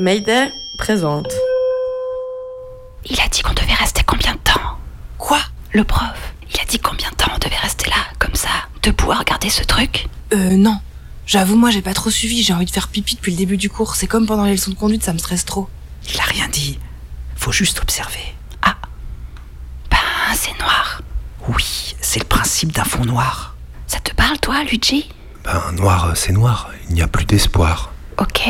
Mayday présente. Il a dit qu'on devait rester combien de temps? Quoi? Le prof. Il a dit combien de temps on devait rester là, comme ça, debout à regarder ce truc? Euh, non. J'avoue, moi, j'ai pas trop suivi. J'ai envie de faire pipi depuis le début du cours. C'est comme pendant les leçons de conduite, ça me stresse trop. Il a rien dit. Faut juste observer. Ah. Ben, c'est noir. Oui, c'est le principe d'un fond noir. Ça te parle, toi, Luigi? Ben, noir, c'est noir. Il n'y a plus d'espoir. Ok.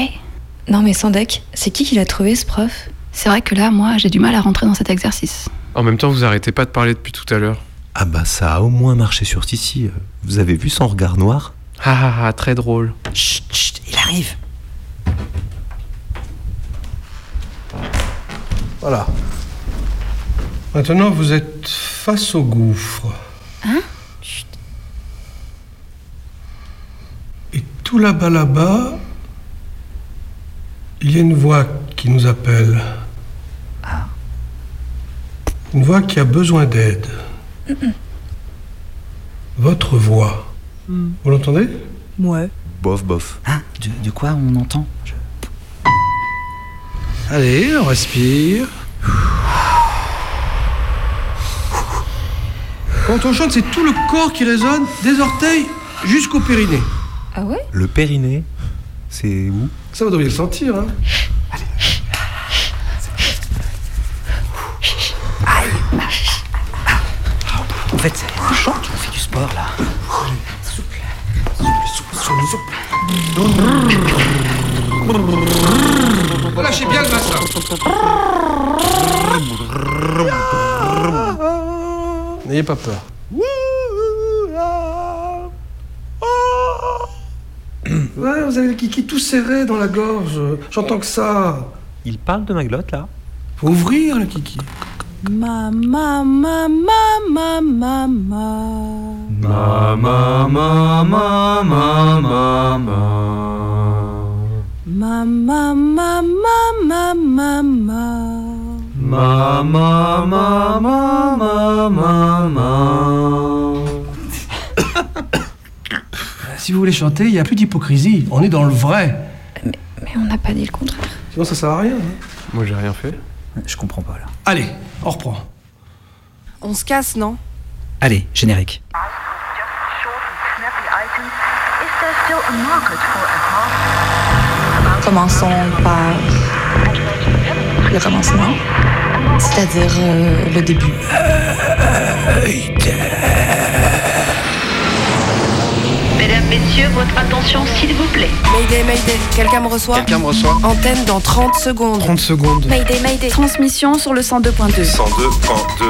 Non mais Sandek, c'est qui qui l'a trouvé ce prof? C'est vrai que là, moi, j'ai du mal à rentrer dans cet exercice. En même temps, vous arrêtez pas de parler depuis tout à l'heure. Ah bah ça a au moins marché sur Titi. Vous avez vu son regard noir? Ah ah ah, très drôle. Chut, chut, il arrive. Voilà. Maintenant, vous êtes face au gouffre. Hein? Et tout là-bas, là-bas, il y a une voix qui nous appelle. Une voix qui a besoin d'aide. Votre voix. Vous l'entendez? Ouais. Bof, bof. Hein de, de quoi on entend? Je- Allez, on respire. Quand on chante, c'est tout le corps qui résonne, des orteils jusqu'au périnée. Ah ouais? Le périnée, c'est où? Ça, vous devriez le sentir, hein En fait, on chante, on fait du sport là. Lâchez bien le bassin. N'ayez pas peur. Ouais, vous avez le kiki tout serré dans la gorge. J'entends que ça. Il parle de ma glotte là Faut ouvrir le kiki. Ma, ma, ma, ma, ma, ma, ma. Ma ma ma ma ma ma ma. Ma, ma, ma, ma, ma, ma, ma. Ma ma ma ma ma ma ma. Si vous voulez chanter, il n'y a plus d'hypocrisie. On est dans le vrai. Mais on n'a pas dit le contraire. Sinon, ça sert à rien. hein. Moi, j'ai rien fait. Je comprends pas là. Allez, on reprend. On se casse, non Allez, générique. Commençons par le commencement, c'est-à-dire euh, le début. Mesdames, Messieurs, votre attention s'il vous plaît. Mayday, Mayday. Quelqu'un me reçoit Quelqu'un me reçoit Antenne dans 30 secondes. 30 secondes. Mayday, Mayday. Transmission sur le 102.2. 102.2.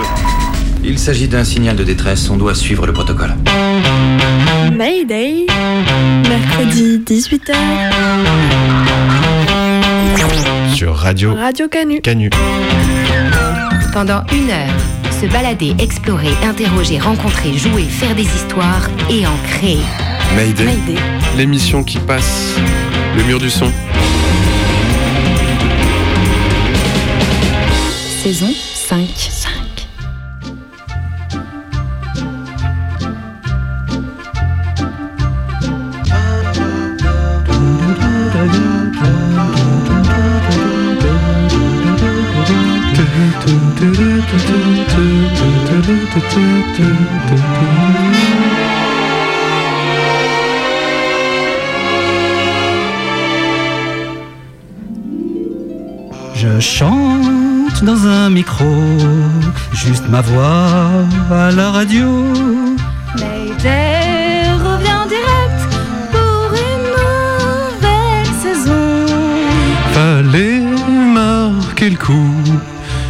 Il s'agit d'un signal de détresse, on doit suivre le protocole. Mayday. Mercredi 18h. Sur Radio Radio Canu. Canu. Pendant une heure, se balader, explorer, interroger, rencontrer, jouer, faire des histoires et en créer. Mayday. Mayday. L'émission qui passe le mur du son. Saison 5. 5. Chante dans un micro, juste ma voix à la radio. Mayday revient en direct pour une nouvelle saison. Fallait marquer le coup,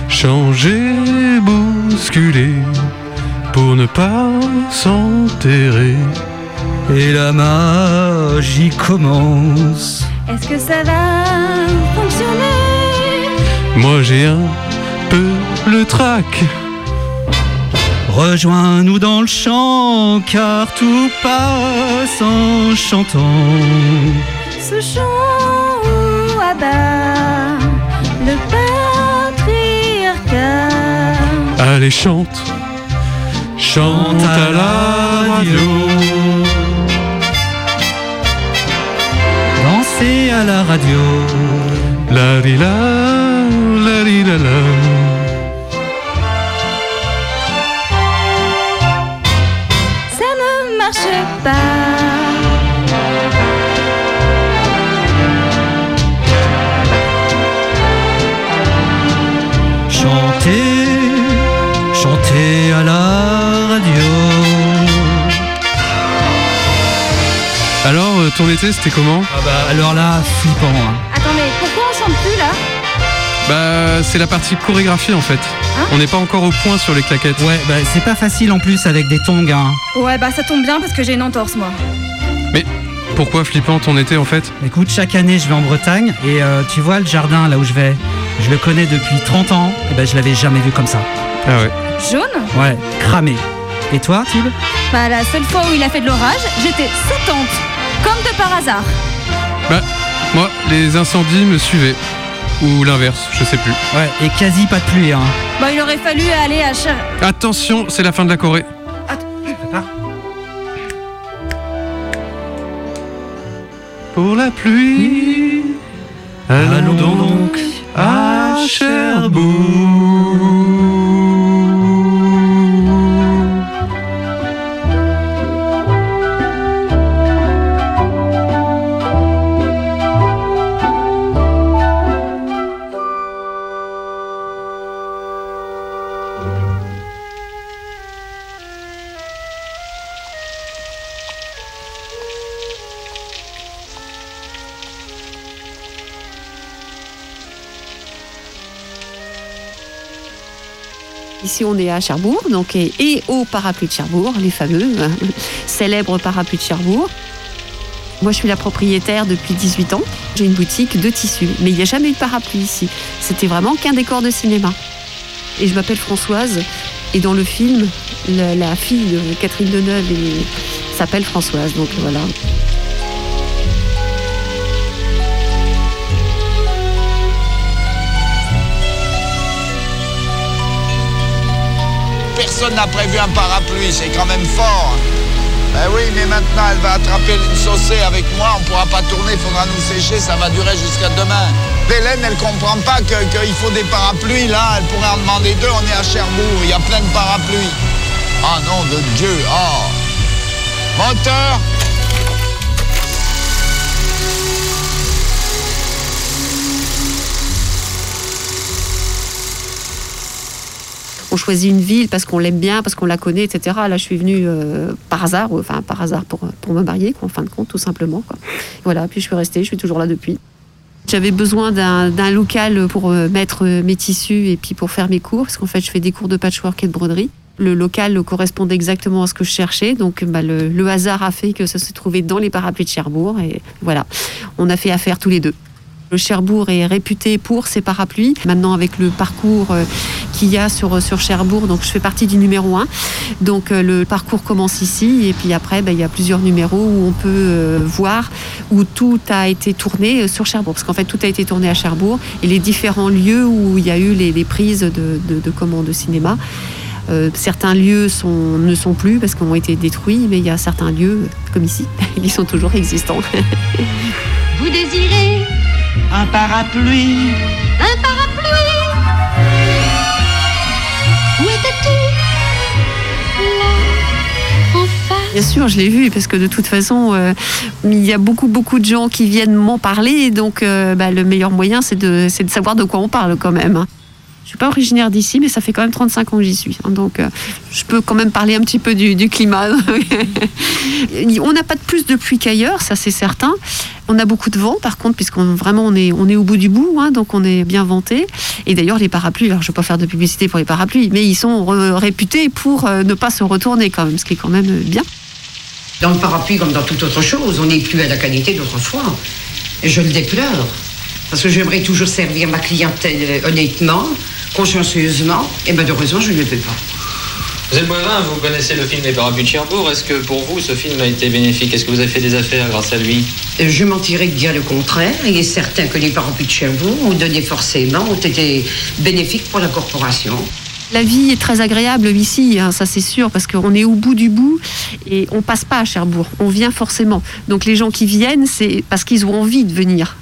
changer, bousculer, pour ne pas s'enterrer. Et la magie commence. Est-ce que ça va fonctionner? Moi j'ai un peu le trac. Rejoins-nous dans le chant, car tout passe en chantant. Ce chant où abat le patriarcat. Allez chante, chante à la radio. Danser à la radio. La la. Ça ne marche pas. Chanter, chanter à la radio. Alors, euh, ton été, c'était comment? Ah bah alors là, flippant. hein. Bah, c'est la partie chorégraphie en fait. Hein On n'est pas encore au point sur les claquettes. Ouais, bah c'est pas facile en plus avec des tongs. Hein. Ouais, bah ça tombe bien parce que j'ai une entorse moi. Pourquoi flippant ton été en fait? Écoute, chaque année je vais en Bretagne et euh, tu vois le jardin là où je vais, je le connais depuis 30 ans, et ben je l'avais jamais vu comme ça. Ah ouais. Jaune? Ouais, cramé. Et toi, Tib? Bah la seule fois où il a fait de l'orage, j'étais sautante. Comme de par hasard. Bah, moi, les incendies me suivaient. Ou l'inverse, je sais plus. Ouais, et quasi pas de pluie. Hein. Bah il aurait fallu aller à Cher... Attention, c'est la fin de la Corée. Pour la pluie, allons donc à Cherbourg. On est à Cherbourg, et, au parapluie de Cherbourg, les fameux euh, célèbres parapluies de Cherbourg. Moi, je suis la propriétaire depuis 18 ans. J'ai une boutique de tissus, mais il n'y a jamais eu de parapluie ici. C'était vraiment qu'un décor de cinéma. Et je m'appelle Françoise, et dans le film, la, la fille de Catherine Deneuve s'appelle Françoise, donc voilà. Personne n'a prévu un parapluie, c'est quand même fort. Ben oui, mais maintenant elle va attraper une saucée avec moi, on pourra pas tourner, il faudra nous sécher, ça va durer jusqu'à demain. Hélène, elle comprend pas qu'il faut des parapluies, là, elle pourrait en demander deux, on est à Cherbourg, il y a plein de parapluies. Ah non, de Dieu, ah. Moteur on choisit une ville parce qu'on l'aime bien, parce qu'on la connaît, etc. Là, je suis venue euh, par hasard, euh, enfin par hasard pour, pour me marier, en fin de compte, tout simplement. Quoi. Voilà, puis je suis restée, je suis toujours là depuis. J'avais besoin d'un local pour euh, mettre mes tissus et puis pour faire mes cours, parce qu'en fait, je fais des cours de patchwork et de broderie. Le local correspondait exactement à ce que je cherchais, donc bah, le, le hasard a fait que ça s'est trouvé dans les parapluies de Cherbourg, et voilà, on a fait affaire tous les deux. Le Cherbourg est réputé pour ses parapluies. Maintenant, avec le parcours euh, qu'il y a sur, sur Cherbourg, donc je fais partie du numéro 1. Donc euh, le parcours commence ici et puis après, ben, il y a plusieurs numéros où on peut euh, voir où tout a été tourné euh, sur Cherbourg. Parce qu'en fait, tout a été tourné à Cherbourg et les différents lieux où il y a eu les, prises de, de, de commandes de cinéma. Euh, certains lieux ne sont plus parce qu'ils ont été détruits, mais il y a certains lieux, comme ici, qui sont toujours existants. Vous désirez Un parapluie, un parapluie. Où étais-tu Là, en face? Bien sûr, je l'ai vu parce que de toute façon, euh, il y a beaucoup beaucoup de gens qui viennent m'en parler, et donc euh, bah, le meilleur moyen, c'est de, c'est de savoir de quoi on parle quand même. Je suis pas originaire d'ici, mais ça fait quand même 35 ans que j'y suis. donc, euh, je peux quand même parler un petit peu du, climat. on n'a pas de plus de pluie qu'ailleurs, ça c'est certain. On a beaucoup de vent, par contre, puisqu'on vraiment on est, on est au bout du bout, hein, donc on est bien vanté. Et d'ailleurs, les parapluies, alors je ne vais pas faire de publicité pour les parapluies, mais ils sont réputés pour euh, ne pas se retourner quand même, ce qui est quand même bien. dans le parapluie comme dans toute autre chose, on n'est plus à la qualité d'autrefois. Je le déplore. Parce que j'aimerais toujours servir ma clientèle euh, honnêtement, consciencieusement, et malheureusement, je ne le peux pas. Vous êtes Boivin, vous connaissez le film Les Parapluies de Cherbourg. Est-ce que pour vous, ce film a été bénéfique? Est-ce que vous avez fait des affaires grâce à lui? Euh, Je mentirais de dire le contraire. Il est certain que les parapluies de Cherbourg ont donné forcément, ont été bénéfiques pour la corporation. La vie est très agréable ici, hein, ça c'est sûr, parce qu'on est au bout du bout et on passe pas à Cherbourg, on vient forcément. Donc les gens qui viennent, c'est parce qu'ils ont envie de venir.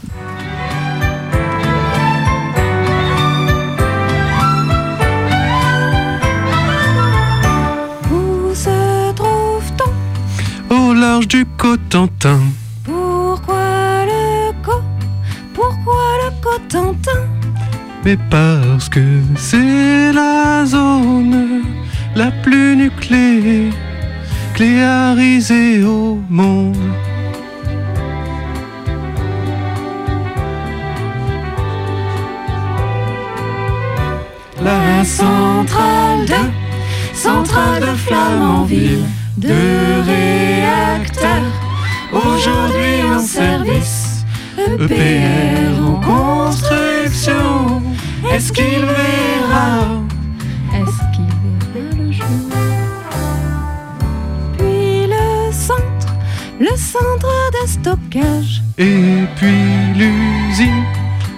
Du Cotentin. Pourquoi le co Pourquoi le Cotentin? Mais parce que c'est la zone la plus nucléarisée au monde. La centrale de Centrale de Flamanville Deux réacteurs. Aujourd'hui en service EPR en construction. Est-ce qu'il verra? Est-ce qu'il verra le jour? Puis le centre Le centre de stockage. Et puis l'usine,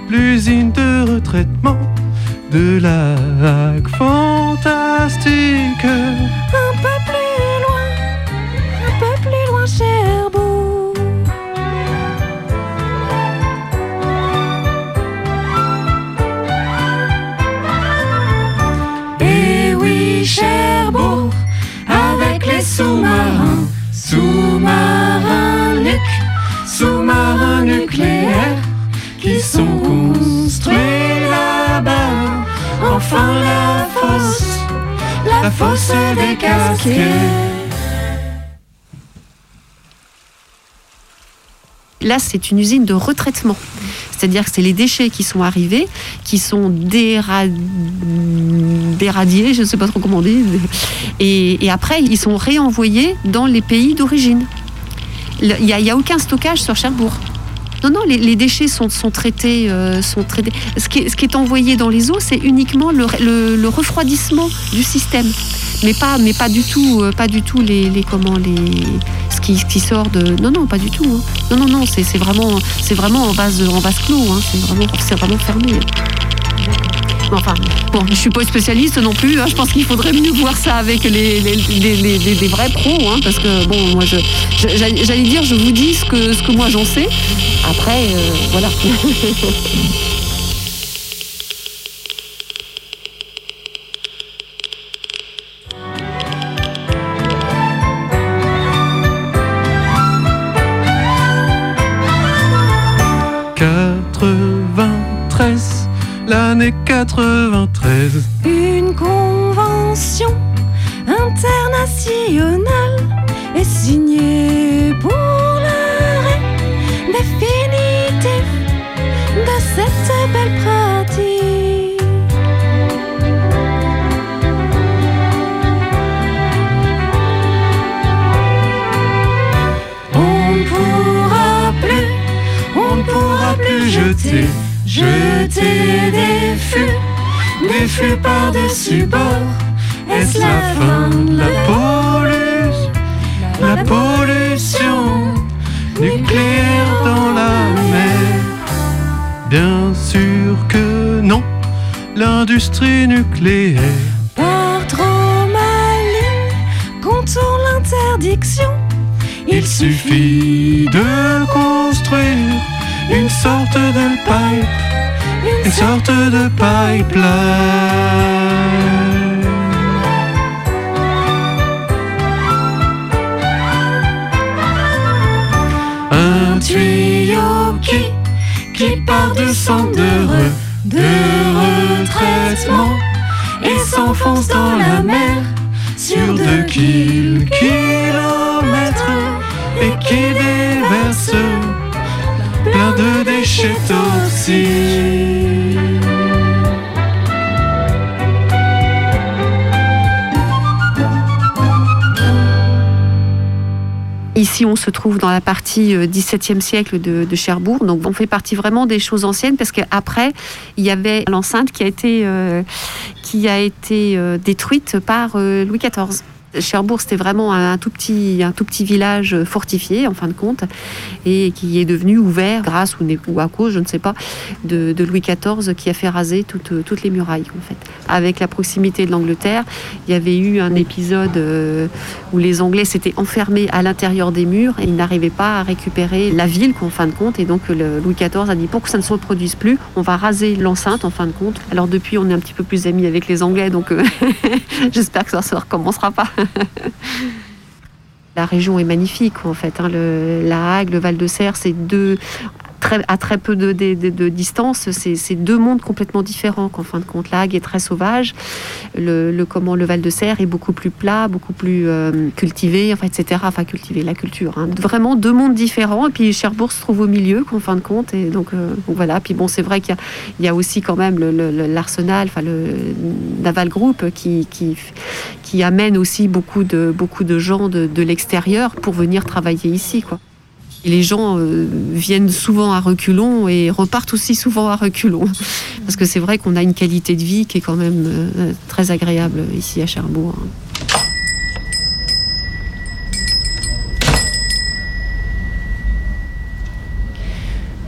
l'usine de retraitement de lac fantastique. Un peu plus Sous-marins. Sous-marins nuc Sous-marins nucléaires Qui sont construits là-bas. Enfin la fosse. La fosse des casquets Là, c'est une usine de retraitement. C'est-à-dire que c'est les déchets qui sont arrivés, qui sont déra- déradiés, je ne sais pas trop comment on dit, et, après, ils sont réenvoyés dans les pays d'origine. Il n'y a, aucun stockage sur Cherbourg. Non, non, les, déchets sont, traités. euh. Ce, qui est, envoyé dans les eaux, c'est uniquement le, refroidissement du système, mais pas, du tout, euh, pas du tout les qui, sort de. Non, non, pas du tout. hein. Non, non, non, c'est vraiment, vraiment en vase, en clos. hein. C'est vraiment, vraiment fermé. Enfin, bon, je suis pas spécialiste non plus. hein. Je pense qu'il faudrait mieux voir ça avec les, les, les- vrais pros, parce que bon, moi, j'allais dire, je vous dis ce que, ce que moi j'en sais. Après, euh, voilà. « 93. Une convention internationale est signée pour l'arrêt définitif de cette belle pratique. On ne pourra plus, on ne pourra plus jeter, jeter des par-dessus bord. Est-ce la fin de la pollution, La pollution nucléaire dans la mer. Bien sûr que non, l'industrie nucléaire. Par trop maligne, contourne l'interdiction. Il suffit de construire une sorte de pipe, une sorte de pipeline. Un tuyau qui, qui part du centre de, re- de retraitement et s'enfonce dans la mer sur deux kil- kilomètres et qui déverse plein de déchets toxiques. Ici, on se trouve dans la partie euh, XVIIe siècle de, Cherbourg. Donc, on fait partie vraiment des choses anciennes parce qu'après, il y avait l'enceinte qui a été, euh, euh, détruite par euh, Louis XIV. Cherbourg, c'était vraiment un tout petit, un tout petit village fortifié, en fin de compte, et qui est devenu ouvert grâce ou, à cause, je ne sais pas, de, Louis XIV qui a fait raser toutes, les murailles, en fait. Avec la proximité de l'Angleterre, il y avait eu un épisode euh, où les Anglais s'étaient enfermés à l'intérieur des murs et ils n'arrivaient pas à récupérer la ville, en fin de compte. Et donc Louis XIV a dit pour que ça ne se reproduise plus, on va raser l'enceinte, en fin de compte. Alors depuis, on est un petit peu plus amis avec les Anglais, donc euh, j'espère que ça ne recommencera pas. La région est magnifique en fait. hein. Le- la Hague, le Val de Serre, c'est deux à très peu de, distance, c'est deux mondes complètement différents. qu'en fin de compte, la est très sauvage, le, comment le Val de Serre est beaucoup plus plat, beaucoup plus euh, cultivé, enfin, etc. Enfin, cultivé, la culture. hein. Vraiment deux mondes différents. Et puis Cherbourg se trouve au milieu, qu'en fin de compte. Et donc, euh, voilà. Puis bon, c'est vrai qu'il y a, aussi quand même l'arsenal, enfin le Naval Group qui amène aussi beaucoup de, beaucoup de gens de, de l'extérieur pour venir travailler ici. Quoi. Les gens euh, viennent souvent à reculons et repartent aussi souvent à reculons. Parce que c'est vrai qu'on a une qualité de vie qui est quand même euh, très agréable ici à Cherbourg.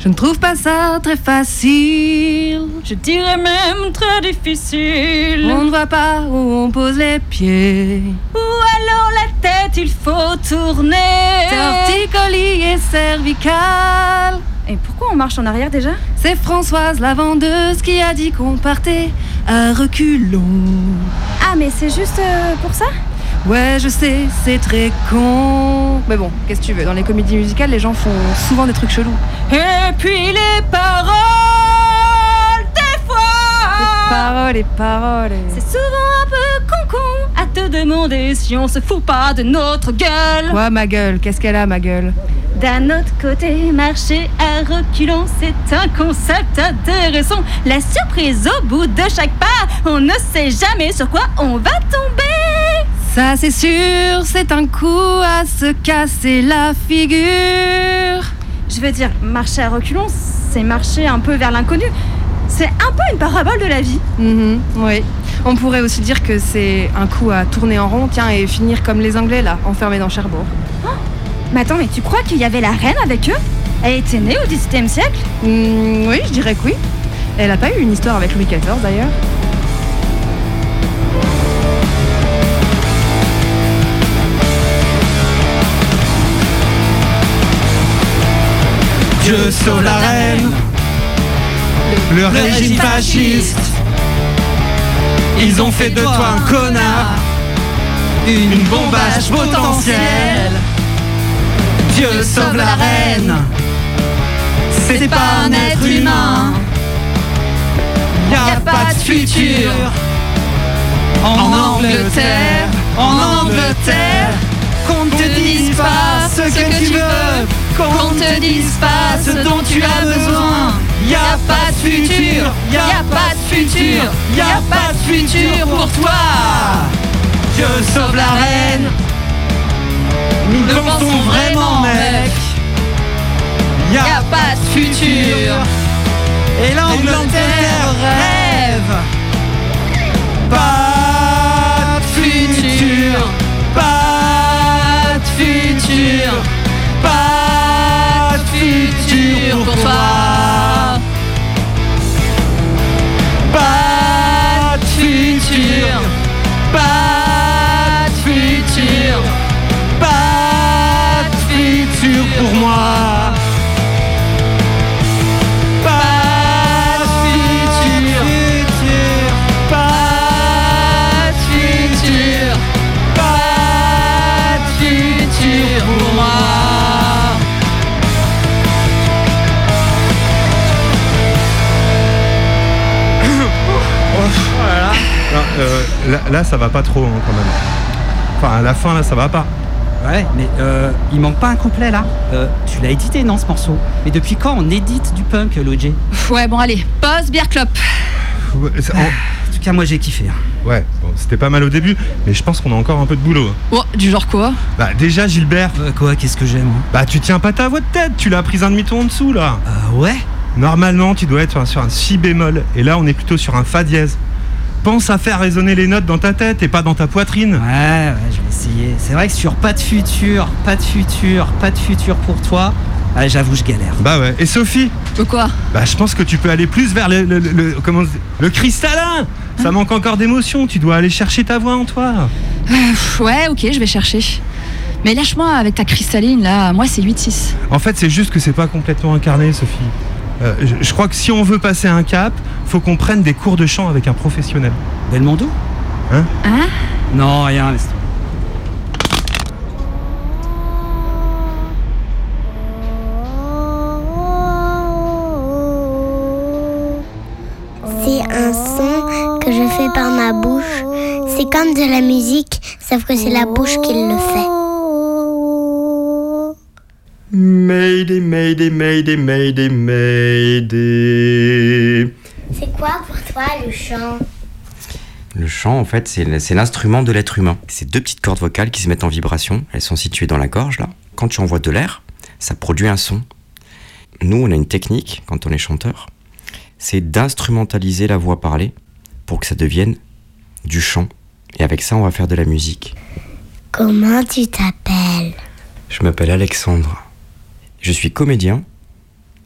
Je ne trouve pas ça très facile. Je dirais même très difficile. On ne voit pas où on pose les pieds. Ou alors la tête, il faut tourner. Torticolis et cervical. Et pourquoi on marche en arrière déjà? C'est Françoise la vendeuse qui a dit qu'on partait à reculons. Ah, mais c'est juste euh, pour ça? Ouais, je sais, c'est très con. Mais bon, qu'est-ce que tu veux? Dans les comédies musicales, les gens font souvent des trucs chelous. Et puis les paroles, des fois Les paroles, les paroles. C'est souvent un peu con-con à te demander si on se fout pas de notre gueule. Ouais, ma gueule, qu'est-ce qu'elle a, ma gueule? D'un autre côté, marcher à reculons, c'est un concept intéressant. La surprise au bout de chaque pas, on ne sait jamais sur quoi on va tomber. Ça, c'est sûr, c'est un coup à se casser la figure. Je veux dire, marcher à reculons, c'est marcher un peu vers l'inconnu. C'est un peu une parabole de la vie. oui. On pourrait aussi dire que c'est un coup à tourner en rond, tiens, et finir comme les Anglais, là, enfermés dans Cherbourg. Mais attends, mais tu crois qu'il y avait la reine avec eux? Elle était née au XVIIe siècle? Oui, je dirais que oui. Elle a pas eu une histoire avec Louis XIV d'ailleurs Dieu sauve la reine, le régime fasciste. Ils ont fait de toi un connard, une bombage potentielle. Dieu sauve la reine, c'est pas un être humain. Y a pas de futur. En Angleterre, en Angleterre. Qu'on te dise pas ce que tu veux, qu'on te dise pas ce dont tu as besoin. Y a pas de futur, y a pas de futur, y a pas de futur pour toi. Dieu sauve la reine. Nous le pensons vraiment, mec. Y a pas de futur. Et l'Angleterre rêve. Pas de futur. Euh, là, là, ça va pas trop hein, quand même. Enfin, à la fin, là, ça va pas. Ouais, mais euh, il manque pas un couplet là Euh, Tu l'as édité, non, ce morceau? Mais depuis quand on édite du punk, Lojé Ouais, bon, allez, pause, bière clope. Ouais, en- En tout cas, moi j'ai kiffé. hein. Ouais, bon, c'était pas mal au début, mais je pense qu'on a encore un peu de boulot. hein. Oh, du genre quoi? Bah déjà Gilbert. quoi Qu'est-ce que j'aime Bah tu tiens pas ta voix de tête, tu l'as prise un demi-ton en dessous là. Euh, ouais? Normalement tu dois être sur un si bémol, et là on est plutôt sur un fa dièse. Pense à faire résonner les notes dans ta tête et pas dans ta poitrine. Ouais, ouais, je vais essayer. C'est vrai que sur pas de futur, pas de futur, pas de futur pour toi, ah, j'avoue, je galère. Bah ouais. Et Sophie? Quoi? Bah je pense que tu peux aller plus vers le, le, le- le- comment, le cristallin Ça manque encore d'émotion, tu dois aller chercher ta voix en toi. Euh, Ouais, ok, je vais chercher. Mais lâche-moi avec ta cristalline là, moi c'est 8-6. En fait, c'est juste que c'est pas complètement incarné, Sophie. Euh, je, crois que si on veut passer un cap, faut qu'on prenne des cours de chant avec un professionnel. Belmondo Hein Hein Non, rien, laisse C'est un son que je fais par ma bouche. C'est comme de la musique, sauf que c'est la bouche qui le fait. Mayday, Mayday, Mayday, Mayday, Mayday. C'est quoi pour toi le chant? Le chant, en fait, c'est c'est l'instrument de l'être humain. C'est deux petites cordes vocales qui se mettent en vibration. Elles sont situées dans la gorge, là. Quand tu envoies de l'air, ça produit un son. Nous, on a une technique, quand on est chanteur, c'est d'instrumentaliser la voix parlée pour que ça devienne du chant. Et avec ça, on va faire de la musique. Comment tu t'appelles? Je m'appelle Alexandre. Je suis comédien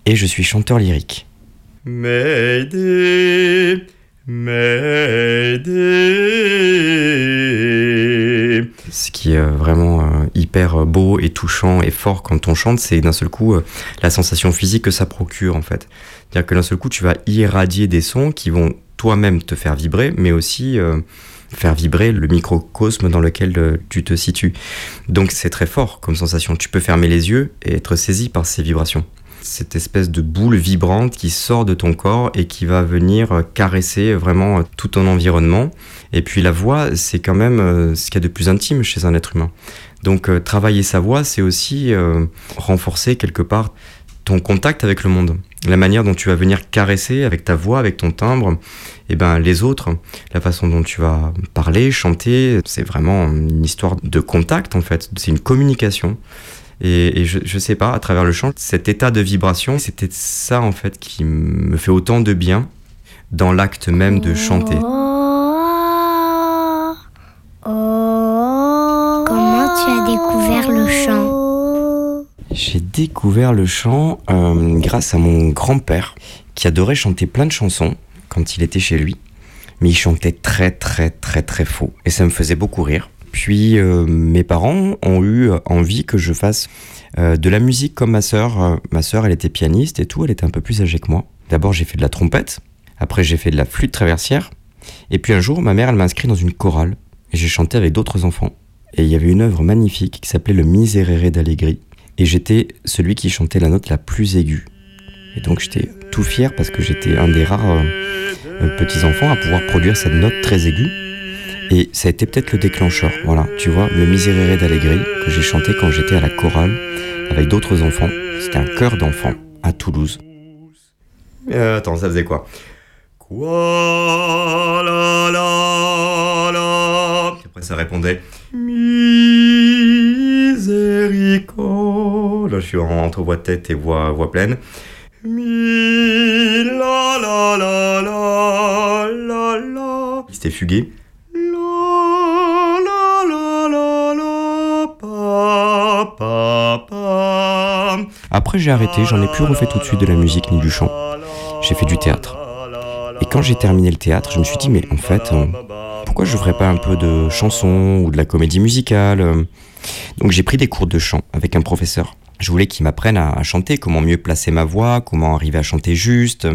et je suis chanteur lyrique. Ce qui est euh, vraiment euh, hyper euh, beau et touchant et fort quand on chante, c'est d'un seul coup la sensation physique que ça procure en fait. C'est-à-dire que d'un seul coup, tu vas irradier des sons qui vont toi-même te faire vibrer, mais aussi faire vibrer le microcosme dans lequel euh, tu te situes. Donc c'est très fort comme sensation. Tu peux fermer les yeux et être saisi par ces vibrations. Cette espèce de boule vibrante qui sort de ton corps et qui va venir euh, caresser vraiment euh, tout ton environnement. Et puis la voix, c'est quand même ce qu'il y a de plus intime chez un être humain. Donc travailler sa voix, c'est aussi renforcer quelque part ton contact avec le monde. La manière dont tu vas venir caresser avec ta voix, avec ton timbre, et ben les autres, la façon dont tu vas parler, chanter, c'est vraiment une histoire de contact en fait. C'est une communication. Et, et je, je sais pas, à travers le chant, cet état de vibration, c'était ça en fait qui me fait autant de bien dans l'acte même de chanter. Comment tu as découvert le chant? J'ai découvert le chant euh, grâce à mon grand-père qui adorait chanter plein de chansons quand il était chez lui, mais il chantait très très très très faux et ça me faisait beaucoup rire. Puis euh, mes parents ont eu envie que je fasse euh, de la musique comme ma sœur. Ma sœur, elle était pianiste et tout, elle était un peu plus âgée que moi. D'abord, j'ai fait de la trompette, après j'ai fait de la flûte traversière, et puis un jour, ma mère, elle m'a inscrit dans une chorale et j'ai chanté avec d'autres enfants. Et il y avait une œuvre magnifique qui s'appelait Le Miserere d'Allegri, et j'étais celui qui chantait la note la plus aiguë. Et donc j'étais tout fier parce que j'étais un des rares euh, euh, petits enfants à pouvoir produire cette note très aiguë. Et ça a été peut-être le déclencheur, voilà, tu vois, le Miserere d'Allegri que j'ai chanté quand j'étais à la chorale avec d'autres enfants. C'était un chœur d'enfants à Toulouse. Euh, attends, ça faisait quoi? Quoi la la la Après ça répondait Misérico. Je suis en- entre voix de tête et voix, voix pleine. Mi la la la la la la. C'était fugué. La la la la la pa pa pa. Après j'ai arrêté, j'en ai plus refait tout de suite de la musique ni du chant. J'ai fait du théâtre. Et quand j'ai terminé le théâtre, je me suis dit mais en fait euh, pourquoi je ferais pas un peu de chanson ou de la comédie musicale euh Donc j'ai pris des cours de chant avec un professeur. Je voulais qu'il m'apprenne à, à chanter, comment mieux placer ma voix, comment arriver à chanter juste,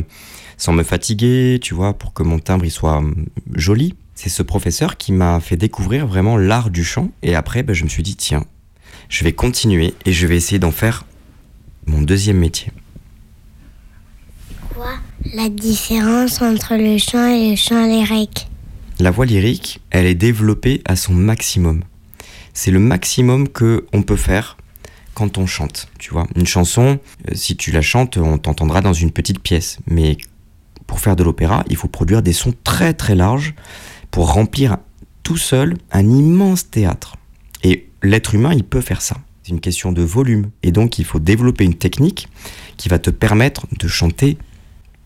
sans me fatiguer, tu vois, pour que mon timbre il soit hum, joli. C'est ce professeur qui m'a fait découvrir vraiment l'art du chant. Et après, ben, je me suis dit, tiens, je vais continuer et je vais essayer d'en faire mon deuxième métier. Quoi? La différence entre le chant et le chant lyrique? La voix lyrique, elle est développée à son maximum. C'est le maximum que on peut faire quand on chante. Tu vois, une chanson, euh, si tu la chantes, on t'entendra dans une petite pièce. Mais pour faire de l'opéra, il faut produire des sons très très larges pour remplir tout seul un immense théâtre. Et l'être humain, il peut faire ça. C'est une question de volume. Et donc, il faut développer une technique qui va te permettre de chanter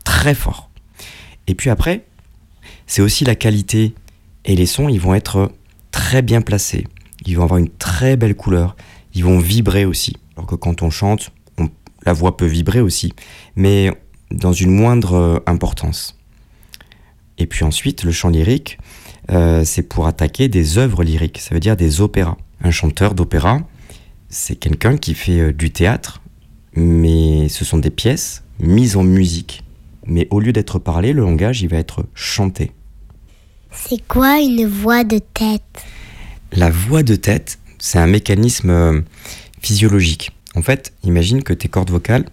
très fort. Et puis après, c'est aussi la qualité. Et les sons, ils vont être très bien placés. Ils vont avoir une très belle couleur. Ils vont vibrer aussi. Alors que quand on chante, on- la voix peut vibrer aussi, mais dans une moindre euh, importance. Et puis ensuite, le chant lyrique, euh, c'est pour attaquer des œuvres lyriques, ça veut dire des opéras. Un chanteur d'opéra, c'est quelqu'un qui fait euh, du théâtre, mais ce sont des pièces mises en musique. Mais au lieu d'être parlé, le langage, il va être chanté. C'est quoi une voix de tête? La voix de tête, c'est un mécanisme euh, physiologique. En fait, imagine que tes cordes vocales,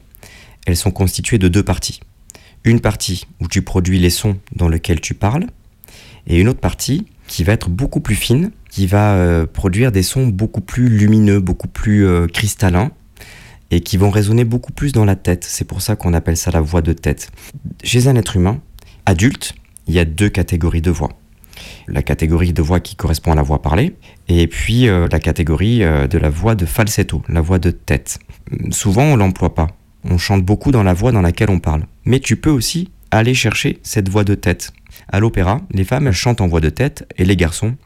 elles sont constituées de deux parties. une partie où tu produis les sons dans lesquels tu parles, et une autre partie qui va être beaucoup plus fine, qui va euh, produire des sons beaucoup plus lumineux, beaucoup plus euh, cristallins, et qui vont résonner beaucoup plus dans la tête. C'est pour ça qu'on appelle ça la voix de tête. Chez un être humain, adulte, il y a deux catégories de voix. La catégorie de voix qui correspond à la voix parlée, et puis euh, la catégorie euh, de la voix de falsetto, la voix de tête. Souvent, on l'emploie pas. On chante beaucoup dans la voix dans laquelle on parle. Mais tu peux aussi aller chercher cette voix de tête. À l'opéra, les femmes chantent en voix de tête et les garçons,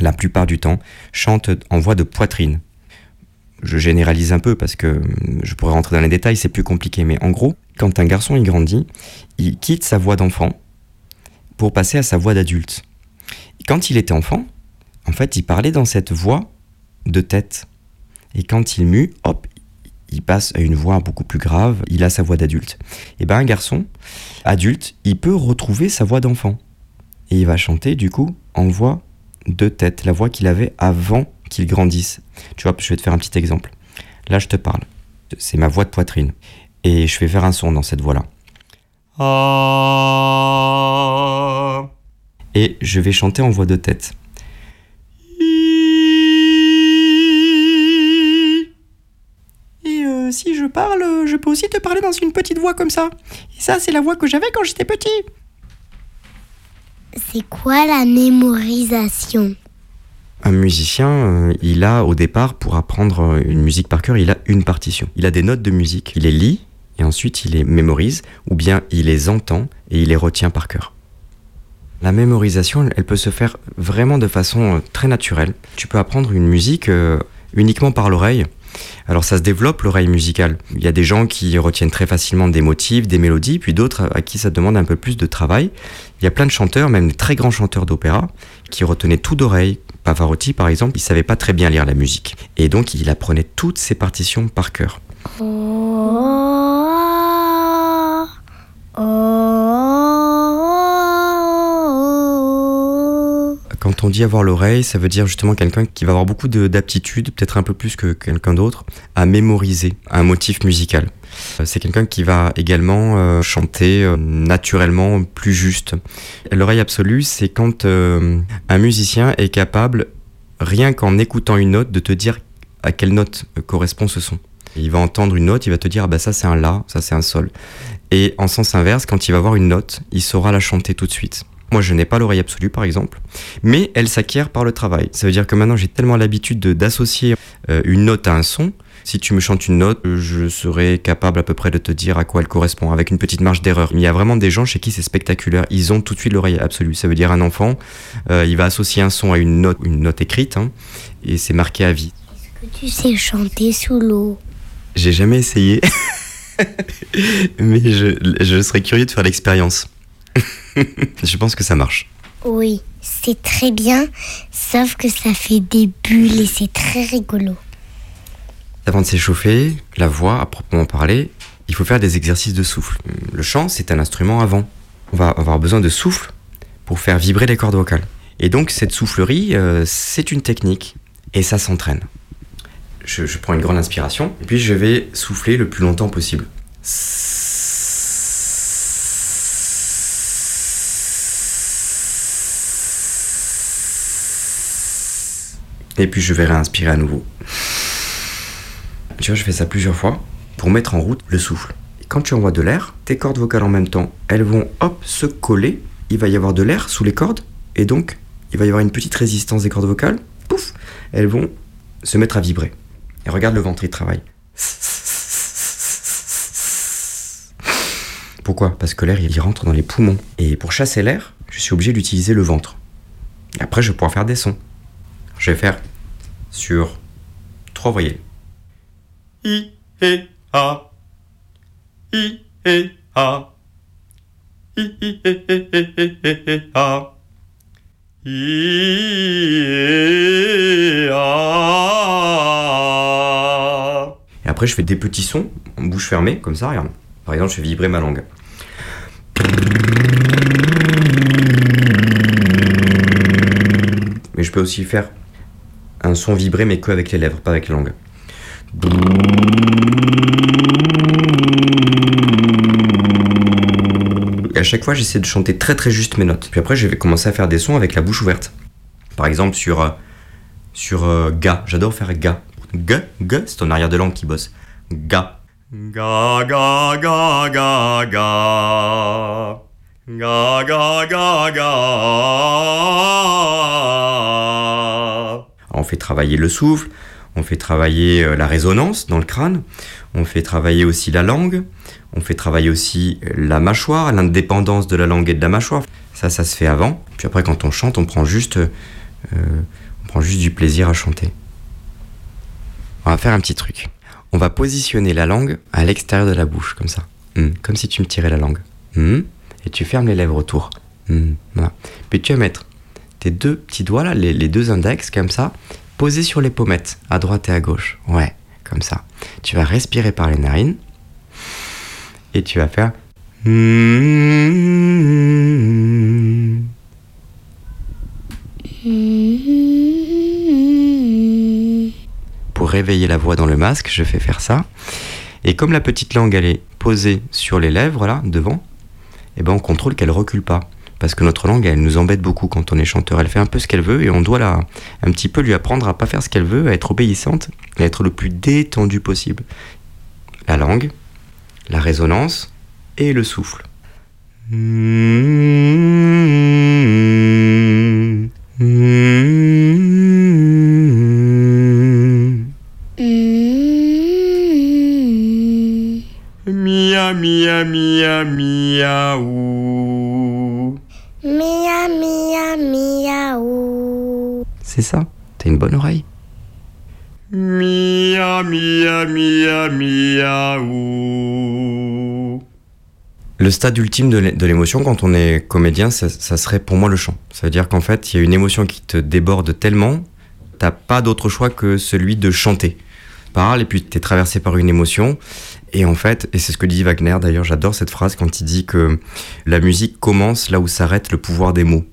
la plupart du temps, chantent en voix de poitrine. Je généralise un peu parce que je pourrais rentrer dans les détails, c'est plus compliqué. Mais en gros, quand un garçon grandit, il quitte sa voix d'enfant pour passer à sa voix d'adulte. Quand il était enfant, en fait, il parlait dans cette voix de tête. Et quand il mue, hop, il passe à une voix beaucoup plus grave, il a sa voix d'adulte. Et ben un garçon adulte, il peut retrouver sa voix d'enfant. Et il va chanter du coup en voix de tête, la voix qu'il avait avant qu'il grandisse. Tu vois, je vais te faire un petit exemple. Là, je te parle. C'est ma voix de poitrine. Et je vais faire un son dans cette voix-là. Et je vais chanter en voix de tête. Et euh, si je parle, je peux aussi te parler dans une petite voix comme ça. Et ça, c'est la voix que j'avais quand j'étais petit. C'est quoi la mémorisation? Un musicien, euh, il a au départ, pour apprendre euh, une musique par cœur, il a une partition. Il a des notes de musique, il les lit et ensuite il les mémorise, ou bien il les entend et il les retient par cœur. La mémorisation, elle peut se faire vraiment de façon euh, très naturelle. Tu peux apprendre une musique euh, uniquement par l'oreille. Alors ça se développe l'oreille musicale. Il y a des gens qui retiennent très facilement des motifs, des mélodies, puis d'autres à qui ça demande un peu plus de travail. Il y a plein de chanteurs, même de très grands chanteurs d'opéra, qui retenaient tout d'oreille. Pavarotti, par exemple, il savait pas très bien lire la musique. Et donc il apprenait toutes ses partitions par cœur. Quand on dit avoir l'oreille, ça veut dire justement quelqu'un qui va avoir beaucoup de- d'aptitude, peut-être un peu plus que quelqu'un d'autre, à mémoriser un motif musical. Euh, C'est quelqu'un qui va également euh, chanter euh, naturellement plus juste. L'oreille absolue, c'est quand un musicien est capable, rien qu'en écoutant une note, de te dire à quelle note correspond ce son. Il va entendre une note, il va te dire ah bah ça c'est un la, ça c'est un sol. Et en sens inverse, quand il va voir une note, il saura la chanter tout de suite. Moi, je n'ai pas l'oreille absolue, par exemple, mais elle s'acquiert par le travail. Ça veut dire que maintenant, j'ai tellement l'habitude de- d'associer euh, une note à un son. Si tu me chantes une note, je serai capable à peu près de te dire à quoi elle correspond, avec une petite marge d'erreur. Mais il y a vraiment des gens chez qui c'est spectaculaire. Ils ont tout de suite l'oreille absolue. Ça veut dire un enfant, euh, il va associer un son à une note, une note écrite, hein, et c'est marqué à vie. Que tu sais chanter sous l'eau? J'ai jamais essayé, mais je, je serais curieux de faire l'expérience. je pense que ça marche. Oui, c'est très bien, sauf que ça fait des bulles et c'est très rigolo. Avant de s'échauffer, la voix, à proprement parler, il faut faire des exercices de souffle. Le chant, c'est un instrument avant. On va avoir besoin de souffle pour faire vibrer les cordes vocales. Et donc, cette soufflerie, euh, c'est une technique et ça s'entraîne. Je, je prends une grande inspiration et puis je vais souffler le plus longtemps possible. Et puis je vais réinspirer à nouveau. Tu vois, je fais ça plusieurs fois pour mettre en route le souffle. Et quand tu envoies de l'air, tes cordes vocales en même temps, elles vont hop se coller. Il va y avoir de l'air sous les cordes et donc il va y avoir une petite résistance des cordes vocales. Pouf, elles vont se mettre à vibrer. Et regarde le ventre, il travaille. Pourquoi? Parce que l'air, il rentre dans les poumons. Et pour chasser l'air, je suis obligé d'utiliser le ventre. Et après, je vais pouvoir faire des sons. Je vais faire sur trois voyelles. I, A. I, A. I, I, A. I, A. Et après, je fais des petits sons en bouche fermée, comme ça, regarde. Par exemple, je fais vibrer ma langue. Mais je peux aussi faire un son vibré, mais que avec les lèvres, pas avec la langue. à chaque fois, j'essaie de chanter très très juste mes notes. Puis après, je vais commencer à faire des sons avec la bouche ouverte. Par exemple, sur, euh, sur euh, ga. J'adore faire ga. Ga, ga, c'est ton arrière de langue qui bosse. Ga. Ga, ga, ga, ga, ga. Ga, ga, ga, ga. On fait travailler le souffle, on fait travailler euh, la résonance dans le crâne, on fait travailler aussi la langue, on fait travailler aussi la mâchoire, l'indépendance de la langue et de la mâchoire. Ça, ça se fait avant. Puis après, quand on chante, on prend juste, euh, on prend juste du plaisir à chanter. On va faire un petit truc. On va positionner la langue à l'extérieur de la bouche, comme ça. Hmm, comme si tu me tirais la langue. Hmm, et tu fermes les lèvres autour. Hmm, voilà. Puis tu vas mettre tes deux petits doigts là, les, deux index, comme ça, posés sur les pommettes, à droite et à gauche. Ouais, comme ça. Tu vas respirer par les narines. Et tu vas faire. Pour réveiller la voix dans le masque, je fais faire ça. Et comme la petite langue, elle est posée sur les lèvres, là, devant, eh ben on contrôle qu'elle recule pas. Parce que notre langue, elle nous embête beaucoup quand on est chanteur. Elle fait un peu ce qu'elle veut et on doit la, un petit peu lui apprendre à pas faire ce qu'elle veut, à être obéissante à être le plus détendu possible. La langue, la résonance et le souffle. Bonne oreille Mia, mia, mia, miaou. Le stade ultime de l'é- de l'émotion quand on est comédien, ça, ça serait pour moi le chant. Ça veut dire qu'en fait, il y a une émotion qui te déborde tellement, t'as pas d'autre choix que celui de chanter. Parle et puis t'es traversé par une émotion. Et en fait, et c'est ce que dit Wagner d'ailleurs, j'adore cette phrase quand il dit que la musique commence là où s'arrête le pouvoir des mots.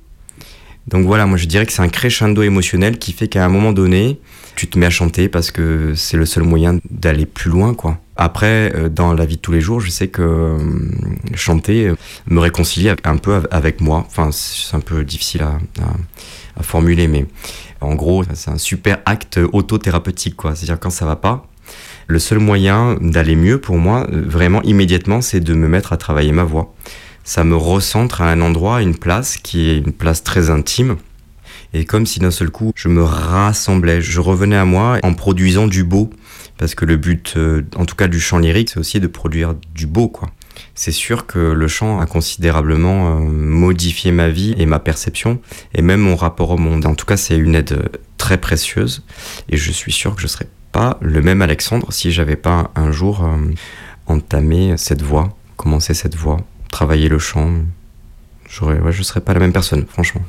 Donc voilà, moi je dirais que c'est un crescendo émotionnel qui fait qu'à un moment donné, tu te mets à chanter parce que c'est le seul moyen d'aller plus loin, quoi. Après, euh, dans la vie de tous les jours, je sais que euh, chanter euh, me réconcilie un peu av- avec moi. Enfin, c'est un peu difficile à, formuler, mais en gros, c'est un super acte autothérapeutique, quoi. C'est-à-dire quand ça va pas, le seul moyen d'aller mieux pour moi, vraiment immédiatement, c'est de me mettre à travailler ma voix. Ça me recentre à un endroit, à une place qui est une place très intime. Et comme si d'un seul coup, je me rassemblais, je revenais à moi en produisant du beau. Parce que le but, euh, en tout cas du chant lyrique, c'est aussi de produire du beau, quoi. C'est sûr que le chant a considérablement euh, modifié ma vie et ma perception, et même mon rapport au monde. En tout cas, c'est une aide euh, très précieuse, et je suis sûr que je serais pas le même Alexandre si j'avais pas un jour entamé cette voie, commencé cette voie, travaillé le chant. J'aurais, ouais, je serais pas la même personne, franchement.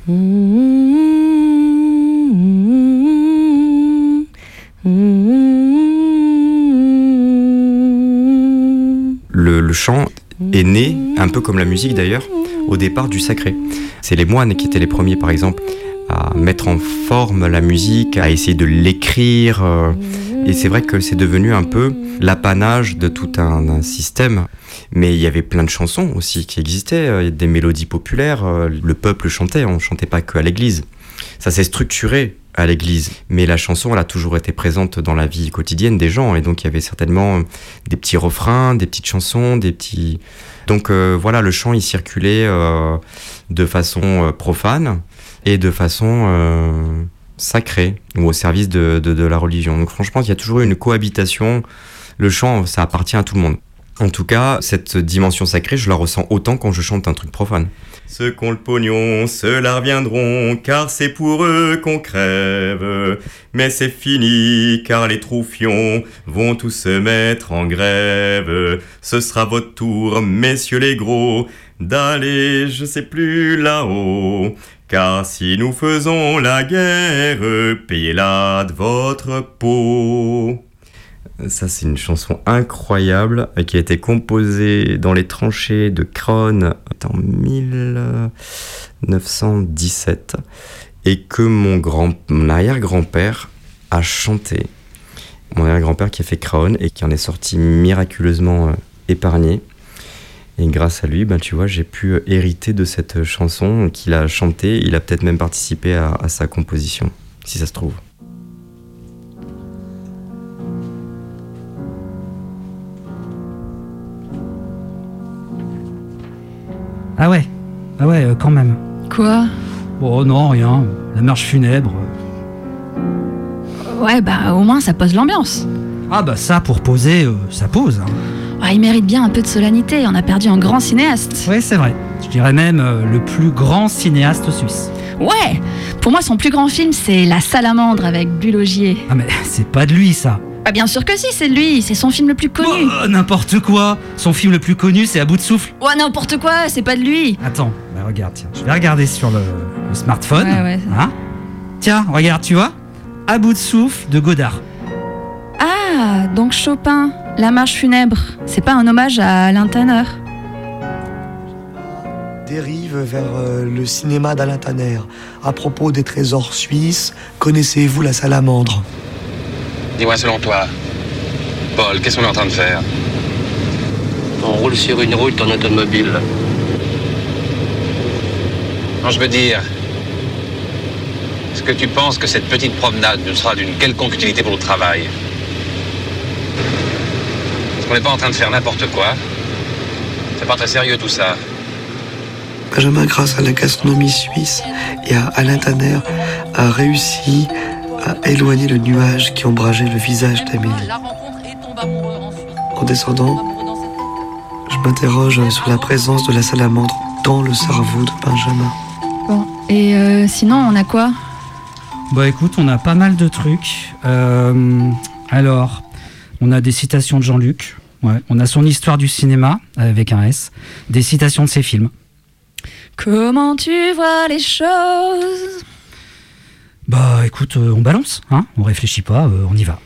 Le, le chant est né, un peu comme la musique d'ailleurs, au départ du sacré. C'est les moines qui étaient les premiers, par exemple, à mettre en forme la musique, à essayer de l'écrire. Euh, et c'est vrai que c'est devenu un peu l'apanage de tout un, système. Mais il y avait plein de chansons aussi qui existaient, euh, des mélodies populaires. euh, Le peuple chantait, on chantait pas que à l'église. Ça s'est structuré à l'église, mais la chanson, elle a toujours été présente dans la vie quotidienne des gens, et donc il y avait certainement des petits refrains, des petites chansons, des petits. Donc euh, voilà, le chant il circulait euh, de façon euh, profane et de façon sacrée ou au service de, la religion. Donc franchement, il y a toujours une cohabitation. Le chant, ça appartient à tout le monde. En tout cas, cette dimension sacrée, je la ressens autant quand je chante un truc profane. Ceux qui ont le pognon, ceux-là reviendront, car c'est pour eux qu'on crève. Mais c'est fini, car les troufions vont tous se mettre en grève. Ce sera votre tour, messieurs les gros, d'aller, je sais plus là-haut. Car si nous faisons la guerre, payez-la de votre peau. Ça, c'est une chanson incroyable euh, qui a été composée dans les tranchées de Cronn en 1917 et que mon, grand, mon arrière-grand-père a chanté. Mon arrière-grand-père qui a fait Cronn et qui en est sorti miraculeusement euh, épargné. Et grâce à lui, ben, tu vois, j'ai pu hériter de cette chanson qu'il a chantée. Il a peut-être même participé à, à sa composition, si ça se trouve. Ah ouais, ah ouais, euh, quand même. Quoi? Oh non, rien. La marche funèbre. Ouais, bah au moins ça pose l'ambiance. Ah bah ça, pour poser, euh, ça pose. hein. Ouais, il mérite bien un peu de solennité, on a perdu un grand cinéaste. Ouais, c'est vrai. Je dirais même euh, le plus grand cinéaste suisse. Ouais Pour moi, son plus grand film, c'est La Salamandre avec Bulogier. Ah mais c'est pas de lui ça. Ah, bien sûr que si, c'est de lui, c'est son film le plus connu. Oh, N'importe quoi. Son film le plus connu, c'est À bout de souffle. Ouais, n'importe quoi, c'est pas de lui. Attends, bah regarde, tiens. Je vais regarder sur le, le smartphone. Ouais, ouais. Hein tiens, regarde, tu vois À bout de souffle de Godard. Ah, donc Chopin, La marche funèbre, c'est pas un hommage à Alain Tanner Dérive vers euh, le cinéma d'Alain Tanner. À propos des trésors suisses, connaissez-vous la salamandre? Dis-moi selon toi, Paul, qu'est-ce qu'on est en train de faire? On roule sur une route en automobile. Non, je veux dire, est-ce que tu penses que cette petite promenade nous sera d'une quelconque utilité pour le travail? Qu'on n'est pas en train de faire n'importe quoi C'est pas très sérieux tout ça. Benjamin, grâce à la gastronomie suisse et à Alain Tanner, a réussi à éloigner le nuage qui ombrageait le visage d'Amélie. En descendant, je m'interroge sur la présence de la salamandre dans le cerveau de Benjamin. Bon, et euh, sinon, on a quoi? Bah écoute, on a pas mal de trucs. Euh, alors, on a des citations de Jean-Luc. Ouais. On a son histoire du cinéma, avec un S. Des citations de ses films. Comment tu vois les choses? Bah écoute, euh, on balance, hein On réfléchit pas, euh, on y va.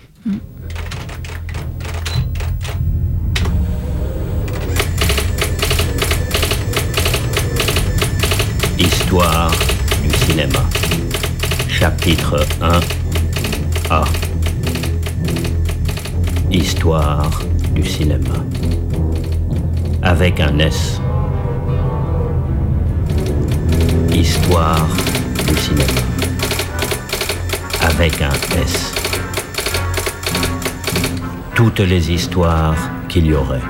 Histoire du cinéma. Chapitre 1 A. Histoire du cinéma. Avec un S. Histoire du cinéma. Avec un S. Toutes les histoires qu'il y aurait.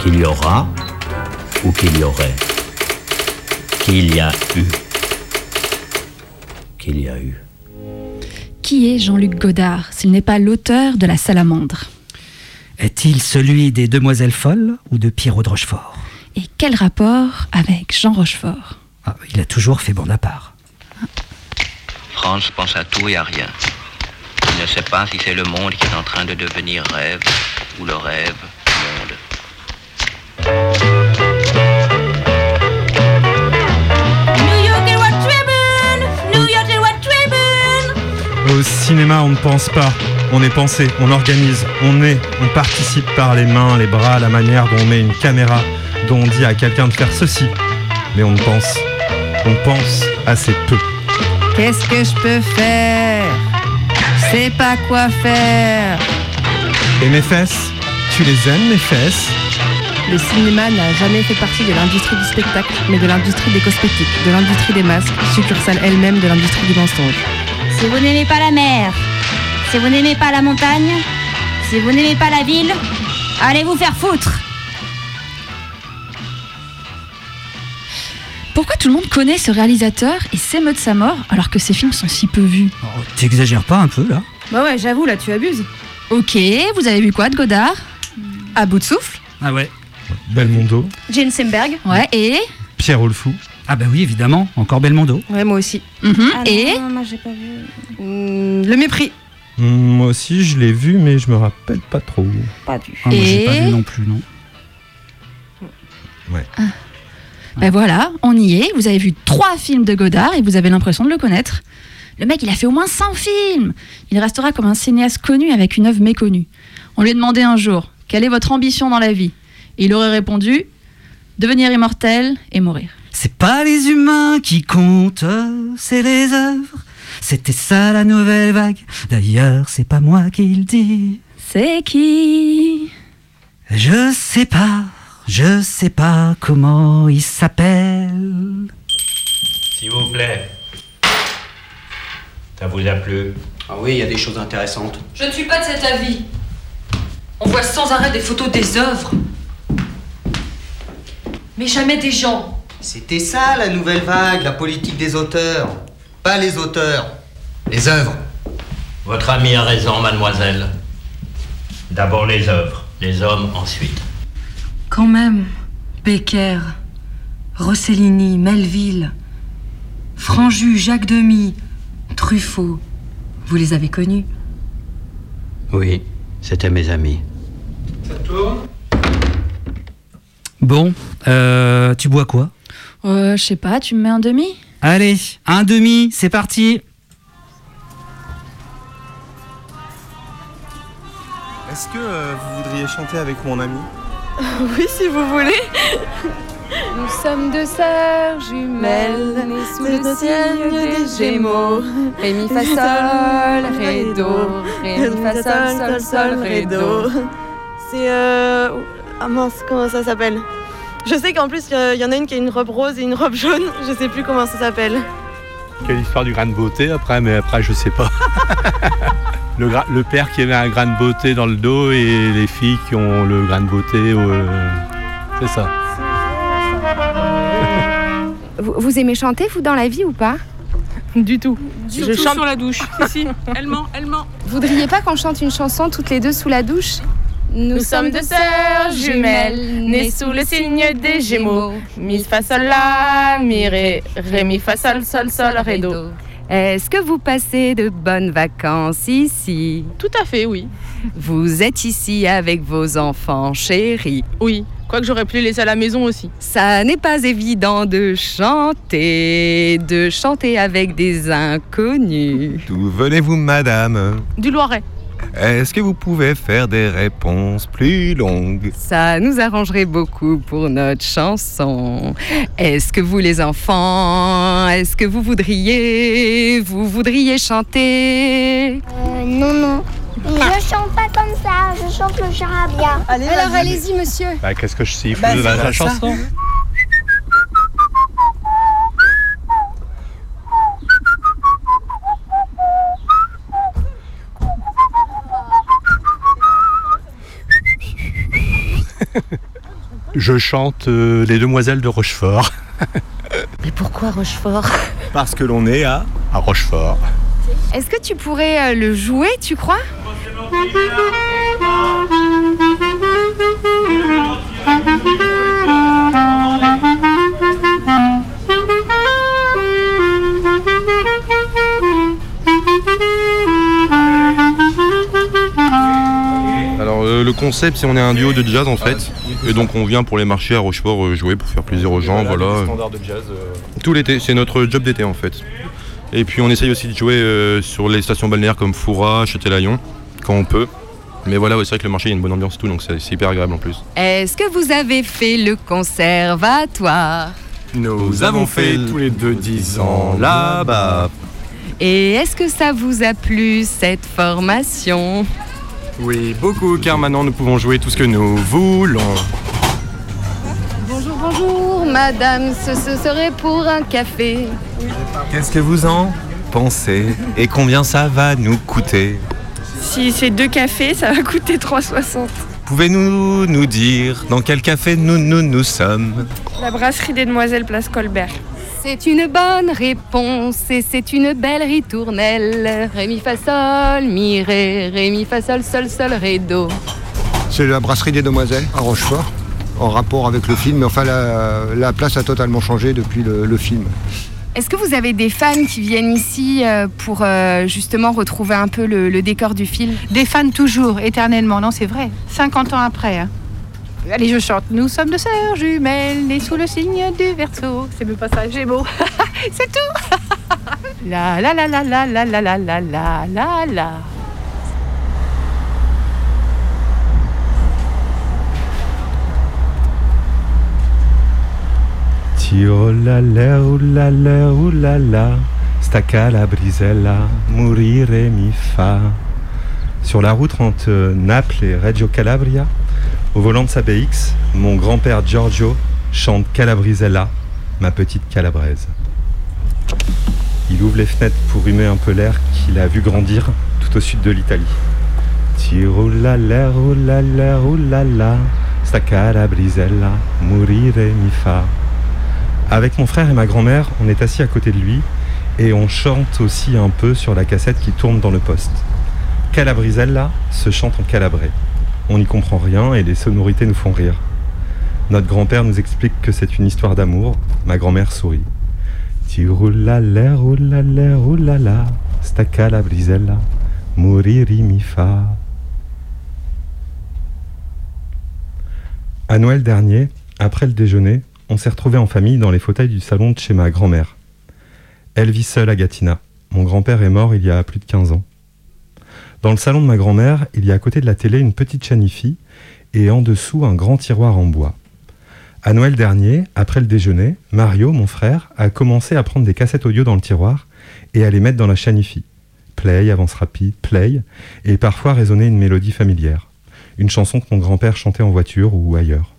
Qu'il y aura ou qu'il y aurait. Qu'il y a eu. Qu'il y a eu. Qui est Jean-Luc Godard s'il n'est pas l'auteur de La Salamandre? Est-il celui des Demoiselles Folles ou de Pierrot de Rochefort Et quel rapport avec Jean Rochefort Ah, Il a toujours fait bande à part. France pense à tout et à rien. Il ne sait pas si c'est le monde qui est en train de devenir rêve ou le rêve monde. Au cinéma, on ne pense pas, on est pensé, on organise, on est, on participe par les mains, les bras, la manière dont on met une caméra, dont on dit à quelqu'un de faire ceci. Mais on pense, on pense assez peu. Qu'est-ce que je peux faire? Je sais pas quoi faire. Et mes fesses, tu les aimes, mes fesses? Le cinéma n'a jamais fait partie de l'industrie du spectacle, mais de l'industrie des cosmétiques, de l'industrie des masques, succursale elle-même de l'industrie du mensonge. Si vous n'aimez pas la mer, si vous n'aimez pas la montagne, si vous n'aimez pas la ville, allez vous faire foutre Pourquoi tout le monde connaît ce réalisateur et s'émeut de sa mort alors que ses films sont si peu vus T'exagères pas un peu là Bah ouais, j'avoue, là, tu abuses. Ok, vous avez vu quoi de Godard À bout de souffle Ah ouais Belmondo, Jane Semberg Ouais, et Pierrot le Fou. Ah bah oui, évidemment, encore Belmondo. Ouais, moi aussi. Mhm, Ah Et non, moi j'ai pas vu. Hmm, le mépris. Moi aussi, je l'ai vu, mais je me rappelle pas trop. Pas vu. Ah, moi j'ai pas Et vu non plus, non. Ouais. Ben voilà, on y est. Vous avez vu trois films de Godard et vous avez l'impression de le connaître. Le mec, il a fait au moins 100 films. Il restera comme un cinéaste connu avec une œuvre méconnue. On lui a demandé un jour quelle est votre ambition dans la vie? Et il aurait répondu devenir immortel et mourir. C'est pas les humains qui comptent, c'est les œuvres. C'était ça la nouvelle vague. D'ailleurs, c'est pas moi qui le dis. C'est qui? Je sais pas, Je sais pas comment il s'appelle. S'il vous plaît. Ça vous a plu? Ah oui, il y a des choses intéressantes. Je ne suis pas de cet avis. On voit sans arrêt des photos des œuvres. Mais jamais des gens. C'était ça la nouvelle vague, la politique des auteurs. Pas les auteurs, les œuvres. Votre ami a raison, mademoiselle. D'abord les œuvres, les hommes ensuite. Quand même, Becker, Rossellini, Melville, Franju, Jacques Demy, Truffaut, vous les avez connus? Oui, c'était mes amis. Ça tourne? Bon, euh, tu bois quoi? Euh, je sais pas, tu me mets un demi? Allez, un demi, c'est parti. Est-ce que euh, vous voudriez chanter avec mon ami? Oui, si vous voulez. Nous sommes deux sœurs jumelles, nées sous le signe des Gémeaux. Ré, mi, fa, sol, ré, do. Ré, mi, fa, sol, sol, sol, ré, do. C'est euh... Ah mince, comment ça s'appelle? Je sais qu'en plus, il y en a une qui a une robe rose et une robe jaune. Je sais plus comment ça s'appelle. Quelle histoire du grain de beauté après, mais après je sais pas. le, père qui avait un grain de beauté dans le dos et les filles qui ont le grain de beauté. euh, c'est ça. Vous, vous aimez chanter, vous, dans la vie ou pas? Du tout. Surtout chante- sur la douche. si, si, elle ment, elle ment. Voudriez pas qu'on chante une chanson toutes les deux sous la douche? Nous sommes deux sœurs jumelles, nées sous le signe des Gémeaux. Mi, fa, sol, la, mi, ré, ré, mi, fa, sol, sol, sol, ré, do. Est-ce que vous passez de bonnes vacances ici? Tout à fait, oui. Vous êtes ici avec vos enfants chéris Oui, quoique j'aurais pu les laisser à la maison aussi. Ça n'est pas évident de chanter, de chanter avec des inconnus. D'où venez-vous, madame? Du Loiret. Est-ce que vous pouvez faire des réponses plus longues? Ça nous arrangerait beaucoup pour notre chanson. Est-ce que vous les enfants, est-ce que vous voudriez, vous voudriez chanter? Euh, non, non. Je chante pas comme ça, je chante le charabia. Alors allez-y monsieur. Bah, Qu'est-ce que je siffle Bah, la, chanson? Je chante euh, Les Demoiselles de Rochefort. Mais pourquoi Rochefort? Parce que l'on est à, à Rochefort. Est-ce que tu pourrais euh, le jouer, tu crois? Alors euh, le concept c'est on est un duo de jazz en fait et donc on vient pour les marchés à Rochefort euh, jouer pour faire plaisir aux gens voilà. Standard de jazz. euh, Tout l'été, c'est notre job d'été en fait. Et puis on essaye aussi de jouer euh, sur les stations balnéaires comme Foura, Châtelaillon quand on peut. Mais voilà, ouais, c'est vrai que le marché il y a une bonne ambiance et tout donc c'est c'est hyper agréable en plus. Est-ce que vous avez fait le conservatoire? Nous avons fait tous les deux 10 ans là-bas. Et est-ce que ça vous a plu cette formation? Oui, beaucoup car maintenant nous pouvons jouer tout ce que nous voulons. Bonjour, bonjour, madame, ce, ce serait pour un café. Qu'est-ce que vous en pensez Et combien ça va nous coûter? Si c'est deux cafés, ça va coûter 3,60. Pouvez-nous nous dire dans quel café nous nous, nous sommes? La brasserie des Demoiselles, place Colbert. C'est une bonne réponse et c'est une belle ritournelle. Ré, mi, fa, sol, mi, ré, ré, mi, fa, sol, sol, sol, ré, do. C'est la brasserie des Demoiselles à Rochefort, en rapport avec le film. Mais enfin, la, la place a totalement changé depuis le, le film. Est-ce que vous avez des fans qui viennent ici euh, pour euh, justement retrouver un peu le, le décor du film? Des fans toujours, éternellement, non, c'est vrai. 50 ans après. hein. Allez, je chante. Nous sommes deux sœurs jumelles, nées sous le signe du Verseau. C'est même pas ça, Gémeaux. c'est tout. la la la la la la la la la la la la. Tio la la oh la la oh la la Stacca la brisella Morire mi fa Sur la route entre Naples et Reggio Calabria, Au volant de sa BX, mon grand-père Giorgio chante Calabrisella, ma petite calabraise. Il ouvre les fenêtres pour humer un peu l'air qu'il a vu grandir tout au sud de l'Italie. Roulala, roulala, sta calabrisella, morire mi fa. Avec mon frère et ma grand-mère, on est assis à côté de lui et on chante aussi un peu sur la cassette qui tourne dans le poste. Calabrisella se chante en calabrais. On n'y comprend rien et les sonorités nous font rire. Notre grand-père nous explique que c'est une histoire d'amour. Ma grand-mère sourit. Tiroulala, roulala, roulala, sta calabrisella, moriri mi fa. À Noël dernier, après le déjeuner, on s'est retrouvés en famille dans les fauteuils du salon de chez ma grand-mère. Elle vit seule à Gatineau. Mon grand-père est mort il y a plus de 15 ans. Dans le salon de ma grand-mère, il y a à côté de la télé une petite chanifie et en dessous un grand tiroir en bois. À Noël dernier, après le déjeuner, Mario, mon frère, a commencé à prendre des cassettes audio dans le tiroir et à les mettre dans la chanifie. Play, avance rapide, play, et parfois résonner une mélodie familière. Une chanson que mon grand-père chantait en voiture ou ailleurs.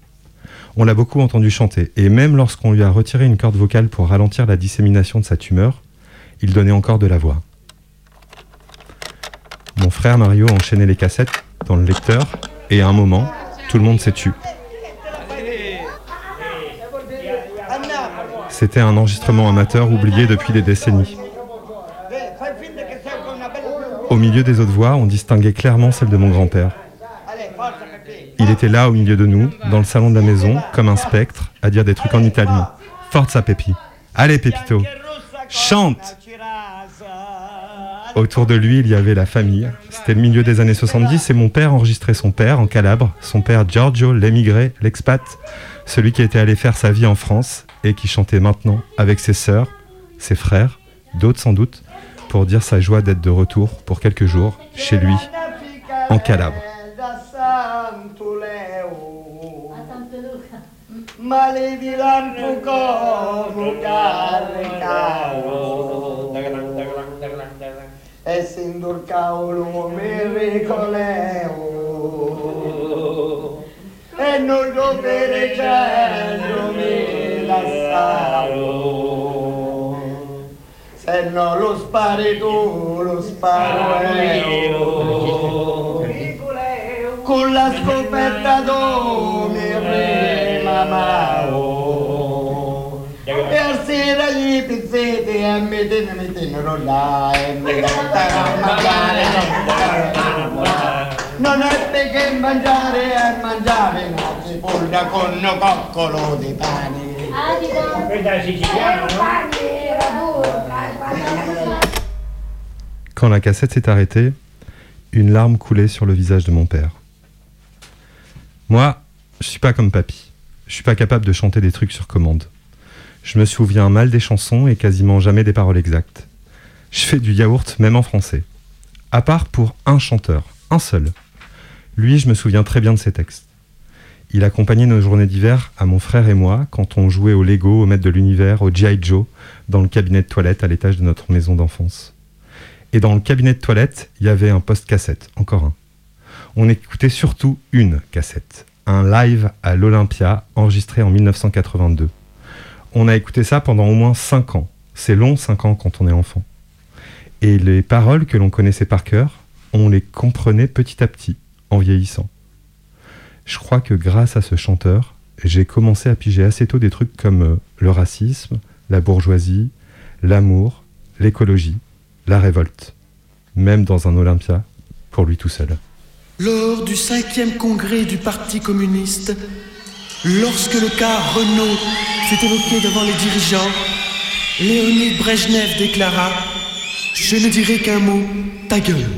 On l'a beaucoup entendu chanter, et même lorsqu'on lui a retiré une corde vocale pour ralentir la dissémination de sa tumeur, il donnait encore de la voix. Mon frère Mario enchaînait les cassettes dans le lecteur, et à un moment, tout le monde s'est tu. C'était un enregistrement amateur oublié depuis des décennies. Au milieu des autres voix, on distinguait clairement celle de mon grand-père. Il était là au milieu de nous, dans le salon de la maison, comme un spectre, à dire des trucs en italien. Forza Pepi. Allez Pepito, chante Autour de lui, il y avait la famille. C'était le milieu des années 70 et mon père enregistrait son père en Calabre, son père Giorgio, l'émigré, l'expat, celui qui était allé faire sa vie en France et qui chantait maintenant avec ses sœurs, ses frères, d'autres sans doute, pour dire sa joie d'être de retour pour quelques jours chez lui, en Calabre. essendo il cavolo mericoleo e non dovere cielo mi lassavo se no lo spari tu lo sparo io. con la scoperta tu mi rimamavo Quand la cassette s'est arrêtée, une larme coulait sur le visage de mon père. Moi, je suis pas comme papy. Je suis pas capable de chanter des trucs sur commande. Je me souviens mal des chansons et quasiment jamais des paroles exactes. Je fais du yaourt même en français. À part pour un chanteur, un seul. Lui, je me souviens très bien de ses textes. Il accompagnait nos journées d'hiver à mon frère et moi quand on jouait au Lego, au maître de l'univers, au G.I. Joe, dans le cabinet de toilette à l'étage de notre maison d'enfance. Et dans le cabinet de toilette, il y avait un post-cassette, encore un. On écoutait surtout une cassette, un live à l'Olympia enregistré en 1982. On a écouté ça pendant au moins 5 ans. C'est long 5 ans quand on est enfant. Et les paroles que l'on connaissait par cœur, on les comprenait petit à petit, en vieillissant. Je crois que grâce à ce chanteur, j'ai commencé à piger assez tôt des trucs comme euh, le racisme, la bourgeoisie, l'amour, l'écologie, la révolte. Même dans un Olympia, pour lui tout seul. Lors du cinquième congrès du Parti communiste, lorsque le cas Renault s'est évoqué devant les dirigeants, Léonid Brejnev déclara Je ne dirai qu'un mot, ta gueule.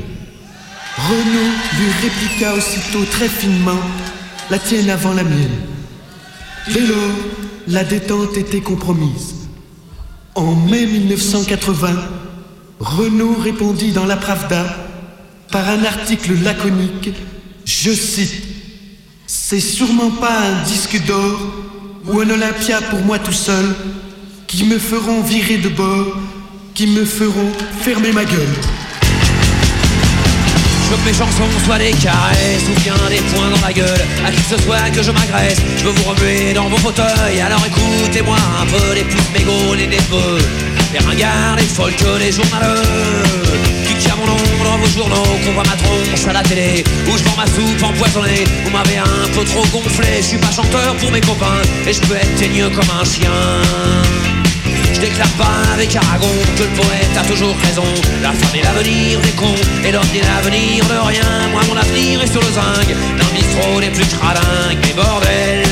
Renault lui répliqua aussitôt très finement La tienne avant la mienne. Dès lors, la détente était compromise. En mai 1980, Renault répondit dans la Pravda par un article laconique, je cite, C'est sûrement pas un disque d'or ou un Olympia pour moi tout seul qui me feront virer de bord, qui me feront fermer ma gueule. Je veux que mes chansons soient des caresses ou bien des points dans la gueule. À qui que ce soit que je m'agresse Je veux vous remuer dans vos fauteuils. Alors écoutez-moi un peu les pouces mégots, les neveux Les ringards, les folles, les journaleux Qui tient mon nom dans vos journaux Qu'on voit ma tronche à la télé Où je vends ma soupe empoisonnée Vous m'avez un peu trop gonflé Je suis pas chanteur pour mes copains Et je peux être teigneux comme un chien je déclare pas avec Aragon que le poète a toujours raison. La femme est l'avenir des cons et l'homme l'avenir de rien. Moi, mon avenir est sur le zinc, le bistrot les plus cradingues. Mais bordel,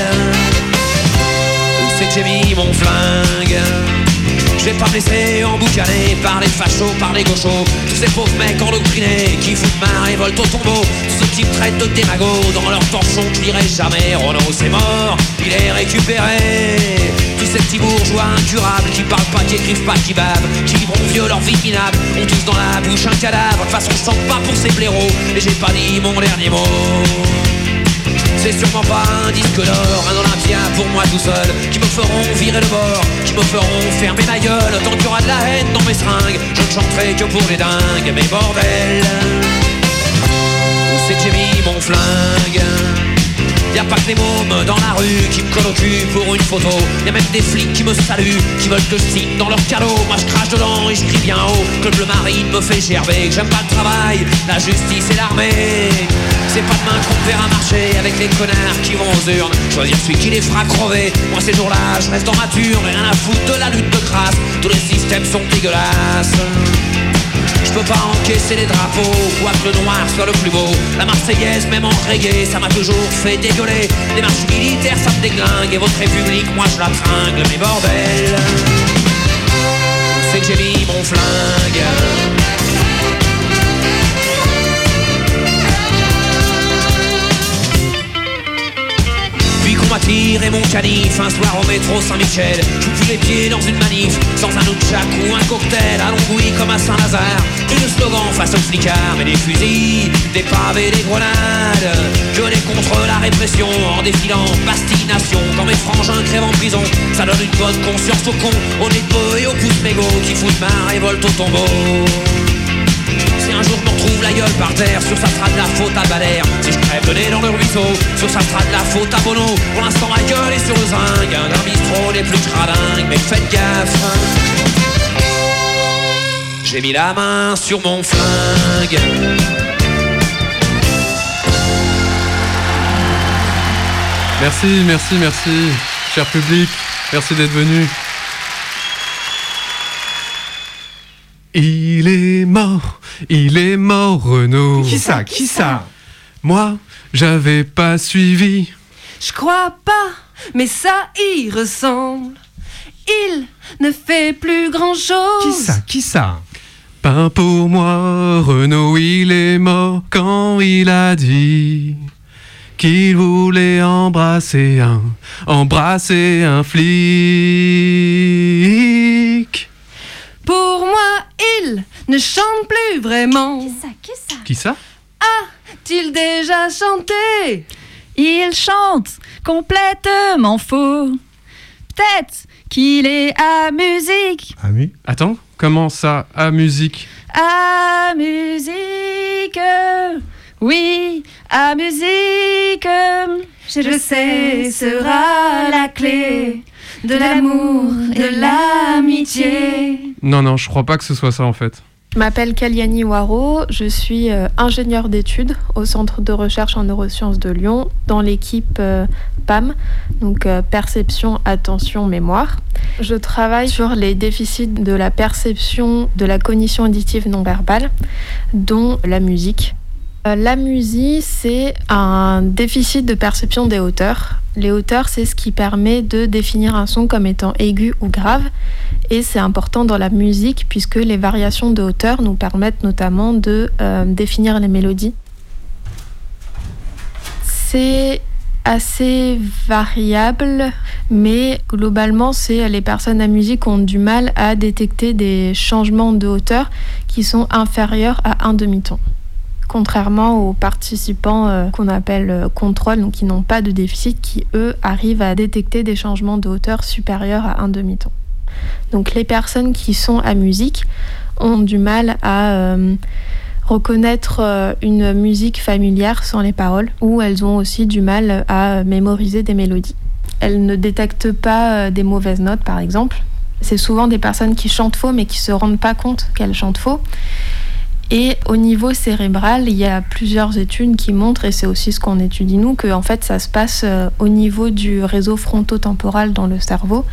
où c'est que j'ai mis mon flingue? Je vais pas me laisser emboucaner par les fachos, par les gauchos. Tous ces pauvres mecs endoctrinés qui foutent ma révolte au tombeau. Tous ceux qui me traitent de démago dans leur torchon je lirai jamais Renault c'est mort, il est récupéré. Tous ces petits bourgeois incurables qui parlent pas, qui écrivent pas, qui bavent Qui vivront vieux leur vie minable, ont tous dans la bouche un cadavre De toute façon je chante pas pour ces blaireaux. Et j'ai pas dit mon dernier mot c'est sûrement pas un disque d'or, un Olympia pour moi tout seul. Qui me feront virer le bord, qui me feront fermer ma gueule. Tant qu'il y aura de la haine dans mes seringues. Je ne chanterai que pour les dingues, mais bordel. Où c'est que j'ai mis mon flingue? Y'a pas que les mômes dans la rue qui me collent au cul pour une photo. Y'a même des flics qui me saluent, qui veulent que je signe dans leur cadeau. Moi je crache dedans et je crie bien haut Que le bleu marine me fait gerber Que j'aime pas le travail, la justice et l'armée. C'est pas demain qu'on verra marcher avec les connards qui vont aux urnes. Choisir celui qui les fera crever. Moi ces jours-là je reste en mature Et rien à foutre de la lutte de crasse. Tous les systèmes sont dégueulasses je peux pas encaisser les drapeaux, quoique le noir soit le plus beau. La Marseillaise, même en reggae, ça m'a toujours fait dégueuler. Les marches militaires, ça me déglingue, et votre république, moi je la tringle, mais bordel. C'est que j'ai mis mon flingue. Mon canif un soir au métro Saint-Michel. Je vous les pieds dans une manif, sans un nunchak ou un cocktail, à Longouille comme à Saint-Lazare. Et le slogan face aux flicards, mais des fusils, des pavés, des grenades. Je n'ai contre la répression en défilant Bastille-Nation. Quand mes frangins crèvent en prison, ça donne une bonne conscience aux cons, aux peu et aux pouces mégots qui foutent ma révolte au tombeau. Retrouve la gueule par terre, sur ça sera de la faute à Balère. Si je crève le nez dans le ruisseau, sur ça sera de la faute à Bono. Pour l'instant, ma gueule est sur le zinc, un bistrot des plus cradingues, mais faites gaffe. J'ai mis la main sur mon flingue. Merci, merci, merci, cher public. Merci d'être venu. Il est mort, il est mort, Renaud. Qui ça Qui ça Moi, j'avais pas suivi. Je crois pas, mais ça y ressemble. Il ne fait plus grand chose. Qui ça Qui ça Pas pour moi, Renaud, il est mort quand il a dit qu'il voulait embrasser un, embrasser un flic. Pour moi, il ne chante plus vraiment. Qui ça Qui ça? Qui ça? A-t-il déjà chanté? Il chante complètement faux. Peut-être qu'il est à musique. Ah oui Attends, comment ça, à musique? À musique. Oui, à musique. Je sais, sera la clé de l'amour, de l'amitié. Non, non, je crois pas que ce soit ça en fait. Je m'appelle Kaliani Waro, je suis euh, ingénieure d'études au Centre de recherche en neurosciences de Lyon dans l'équipe euh, PAM, donc euh, perception, attention, mémoire. Je travaille sur les déficits de la perception de la cognition auditive non verbale, dont la musique. Euh, La musique, c'est un déficit de perception des hauteurs. Les hauteurs, c'est ce qui permet de définir un son comme étant aigu ou grave. Et c'est important dans la musique puisque les variations de hauteur nous permettent notamment de euh, définir les mélodies. C'est assez variable, mais globalement, c'est les personnes à musique ont du mal à détecter des changements de hauteur qui sont inférieurs à un demi-ton contrairement aux participants euh, qu'on appelle euh, contrôle, donc qui n'ont pas de déficit, qui eux arrivent à détecter des changements de hauteur supérieurs à un demi-ton. Donc les personnes qui sont à musique ont du mal à euh, reconnaître une musique familière sans les paroles, ou elles ont aussi du mal à mémoriser des mélodies. Elles ne détectent pas des mauvaises notes, par exemple. C'est souvent des personnes qui chantent faux, mais qui se rendent pas compte qu'elles chantent faux. Et au niveau cérébral, il y a plusieurs études qui montrent, et c'est aussi ce qu'on étudie nous, que fait ça se passe euh, au niveau du réseau frontotemporal dans le cerveau,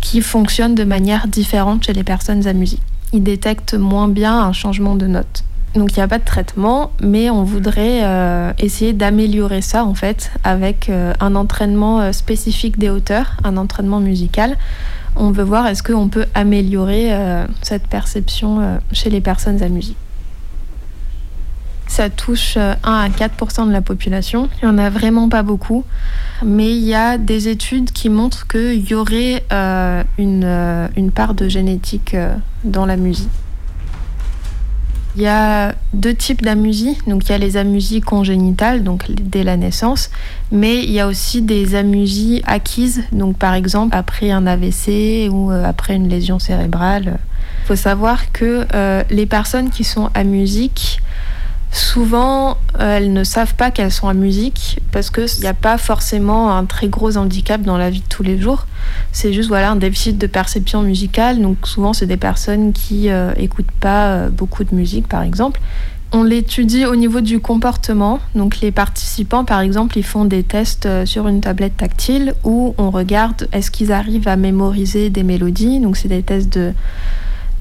qui fonctionne de manière différente chez les personnes à musique. Ils détectent moins bien un changement de note. Donc il n'y a pas de traitement, mais on voudrait euh, essayer d'améliorer ça en fait avec euh, un entraînement spécifique des hauteurs, un entraînement musical. On veut voir est-ce qu'on peut améliorer cette perception chez les personnes à musique. Ça touche euh, 1 à 4% de la population. Il n'y en a vraiment pas beaucoup. Mais il y a des études qui montrent qu'il y aurait euh, une, euh, une part de génétique euh, dans la musique. Il y a deux types d'amusie. Donc il y a les amusies congénitales, donc dès la naissance, mais il y a aussi des amusies acquises. Donc par exemple après un AVC ou euh, après une lésion cérébrale. Il faut savoir que euh, les personnes qui sont amusiques, souvent euh, elles ne savent pas qu'elles sont amusiques parce qu'il n'y a pas forcément un très gros handicap dans la vie de tous les jours. C'est juste voilà un déficit de perception musicale. Donc souvent c'est des personnes qui euh, écoutent pas euh, beaucoup de musique par exemple. On l'étudie au niveau du comportement. Donc les participants par exemple ils font des tests euh, sur une tablette tactile où on regarde est-ce qu'ils arrivent à mémoriser des mélodies. Donc c'est des tests de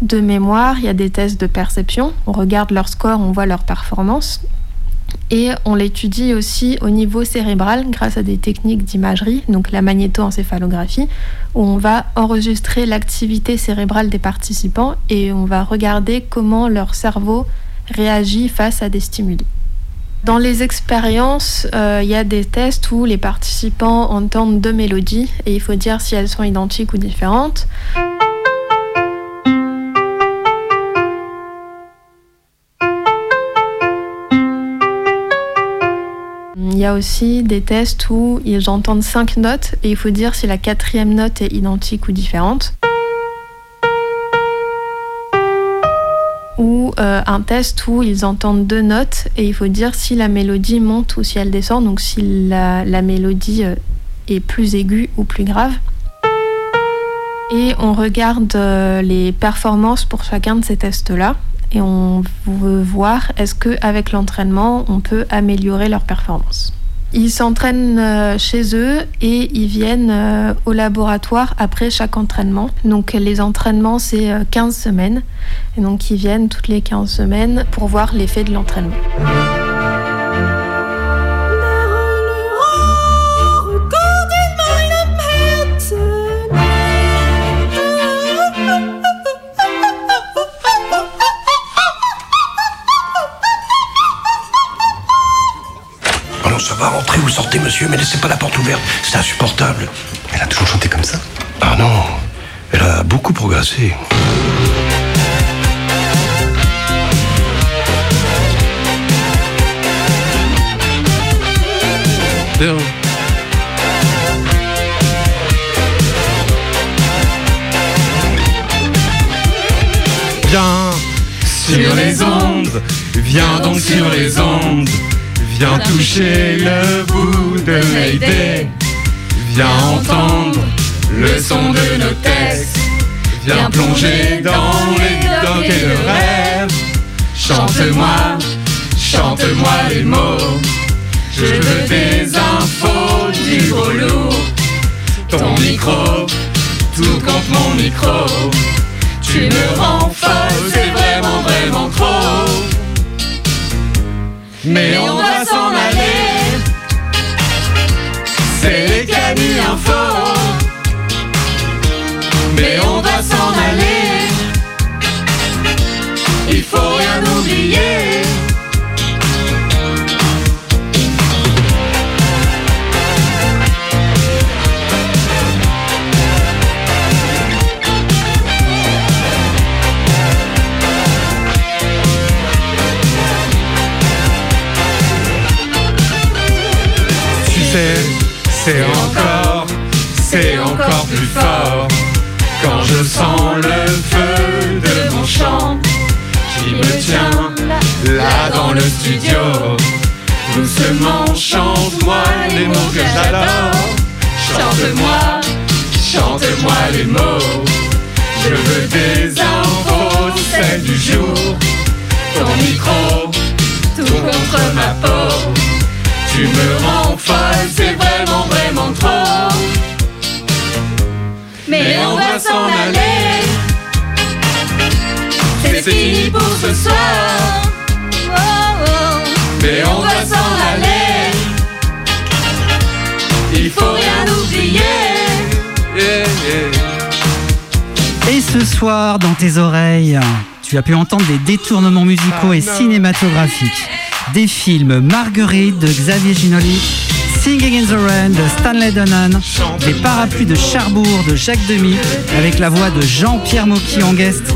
de mémoire, il y a des tests de perception. On regarde leur score, on voit leur performance. Et on l'étudie aussi au niveau cérébral grâce à des techniques d'imagerie, donc la magnétoencéphalographie, où on va enregistrer l'activité cérébrale des participants et on va regarder comment leur cerveau réagit face à des stimuli. Dans les expériences, euh, il y a des tests où les participants entendent deux mélodies et il faut dire si elles sont identiques ou différentes. Y a aussi des tests où ils entendent cinq notes et il faut dire si la quatrième note est identique ou différente. Ou euh, un test où ils entendent deux notes et il faut dire si la mélodie monte ou si elle descend, donc si la, mélodie euh, est plus aiguë ou plus grave. Et on regarde euh, les performances pour chacun de ces tests-là et on veut voir est-ce qu'avec l'entraînement, on peut améliorer leur performance? Ils s'entraînent euh, chez eux et ils viennent euh, au laboratoire après chaque entraînement. Donc les entraînements, c'est euh, 15 semaines. Et donc ils viennent toutes les 15 semaines pour voir l'effet de l'entraînement. Monsieur, mais laissez pas la porte ouverte, c'est insupportable. Elle a toujours chanté comme ça? Ah non, elle a beaucoup progressé. Bien. Viens sur les ondes, viens donc sur les ondes, viens toucher le bout de Mayday, viens entendre le son de nos textes, viens plonger dans les docs et le rêve, chante-moi, chante-moi les mots, je veux des infos du gros lourd, ton micro, tout contre mon micro. Tu me rends folle, c'est vraiment, vraiment trop. Mais on va s'en aller. C'est les Canu Info. C'est encore, c'est encore plus fort quand je sens le feu de mon chant qui me tient la studio. Doucement, chante-moi les mots que j'adore. Chante-moi, chante-moi les mots. Je veux des infos, celles du jour. Ton micro, tout contre ma peau. Tu me rends folle, c'est vraiment, vraiment trop. Mais on va s'en aller. C'est fini pour ce soir. Oh, oh. Mais on va s'en aller. Il faut rien oublier. Yeah, yeah. Et ce soir, dans tes oreilles, tu as pu entendre des détournements musicaux et cinématographiques. Des films Marguerite de Xavier Ginoli, Singing in the Rain de Stanley Donen, des parapluies de Cherbourg de Jacques Demy, avec la voix de Jean-Pierre Mocky en guest,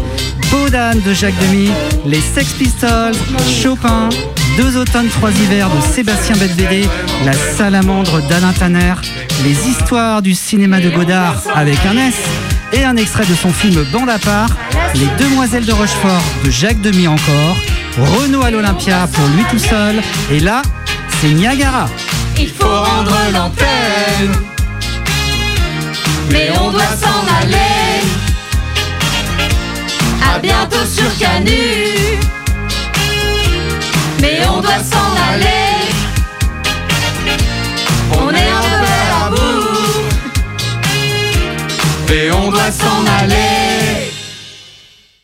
Baudan de Jacques Demy, les Sex Pistols, Chopin, Deux automnes, trois hivers de Sébastien Belvédé, La salamandre d'Alain Tanner, Les histoires du cinéma de Godard avec un S, et un extrait de son film Bande à part, Les Demoiselles de Rochefort de Jacques Demy encore, Renault à l'Olympia pour lui tout seul, et là, c'est Niagara. Il faut rendre l'antenne. Mais on doit s'en aller. À bientôt sur Canu. Mais on doit s'en aller. On est un peu à bout. Et on doit s'en aller.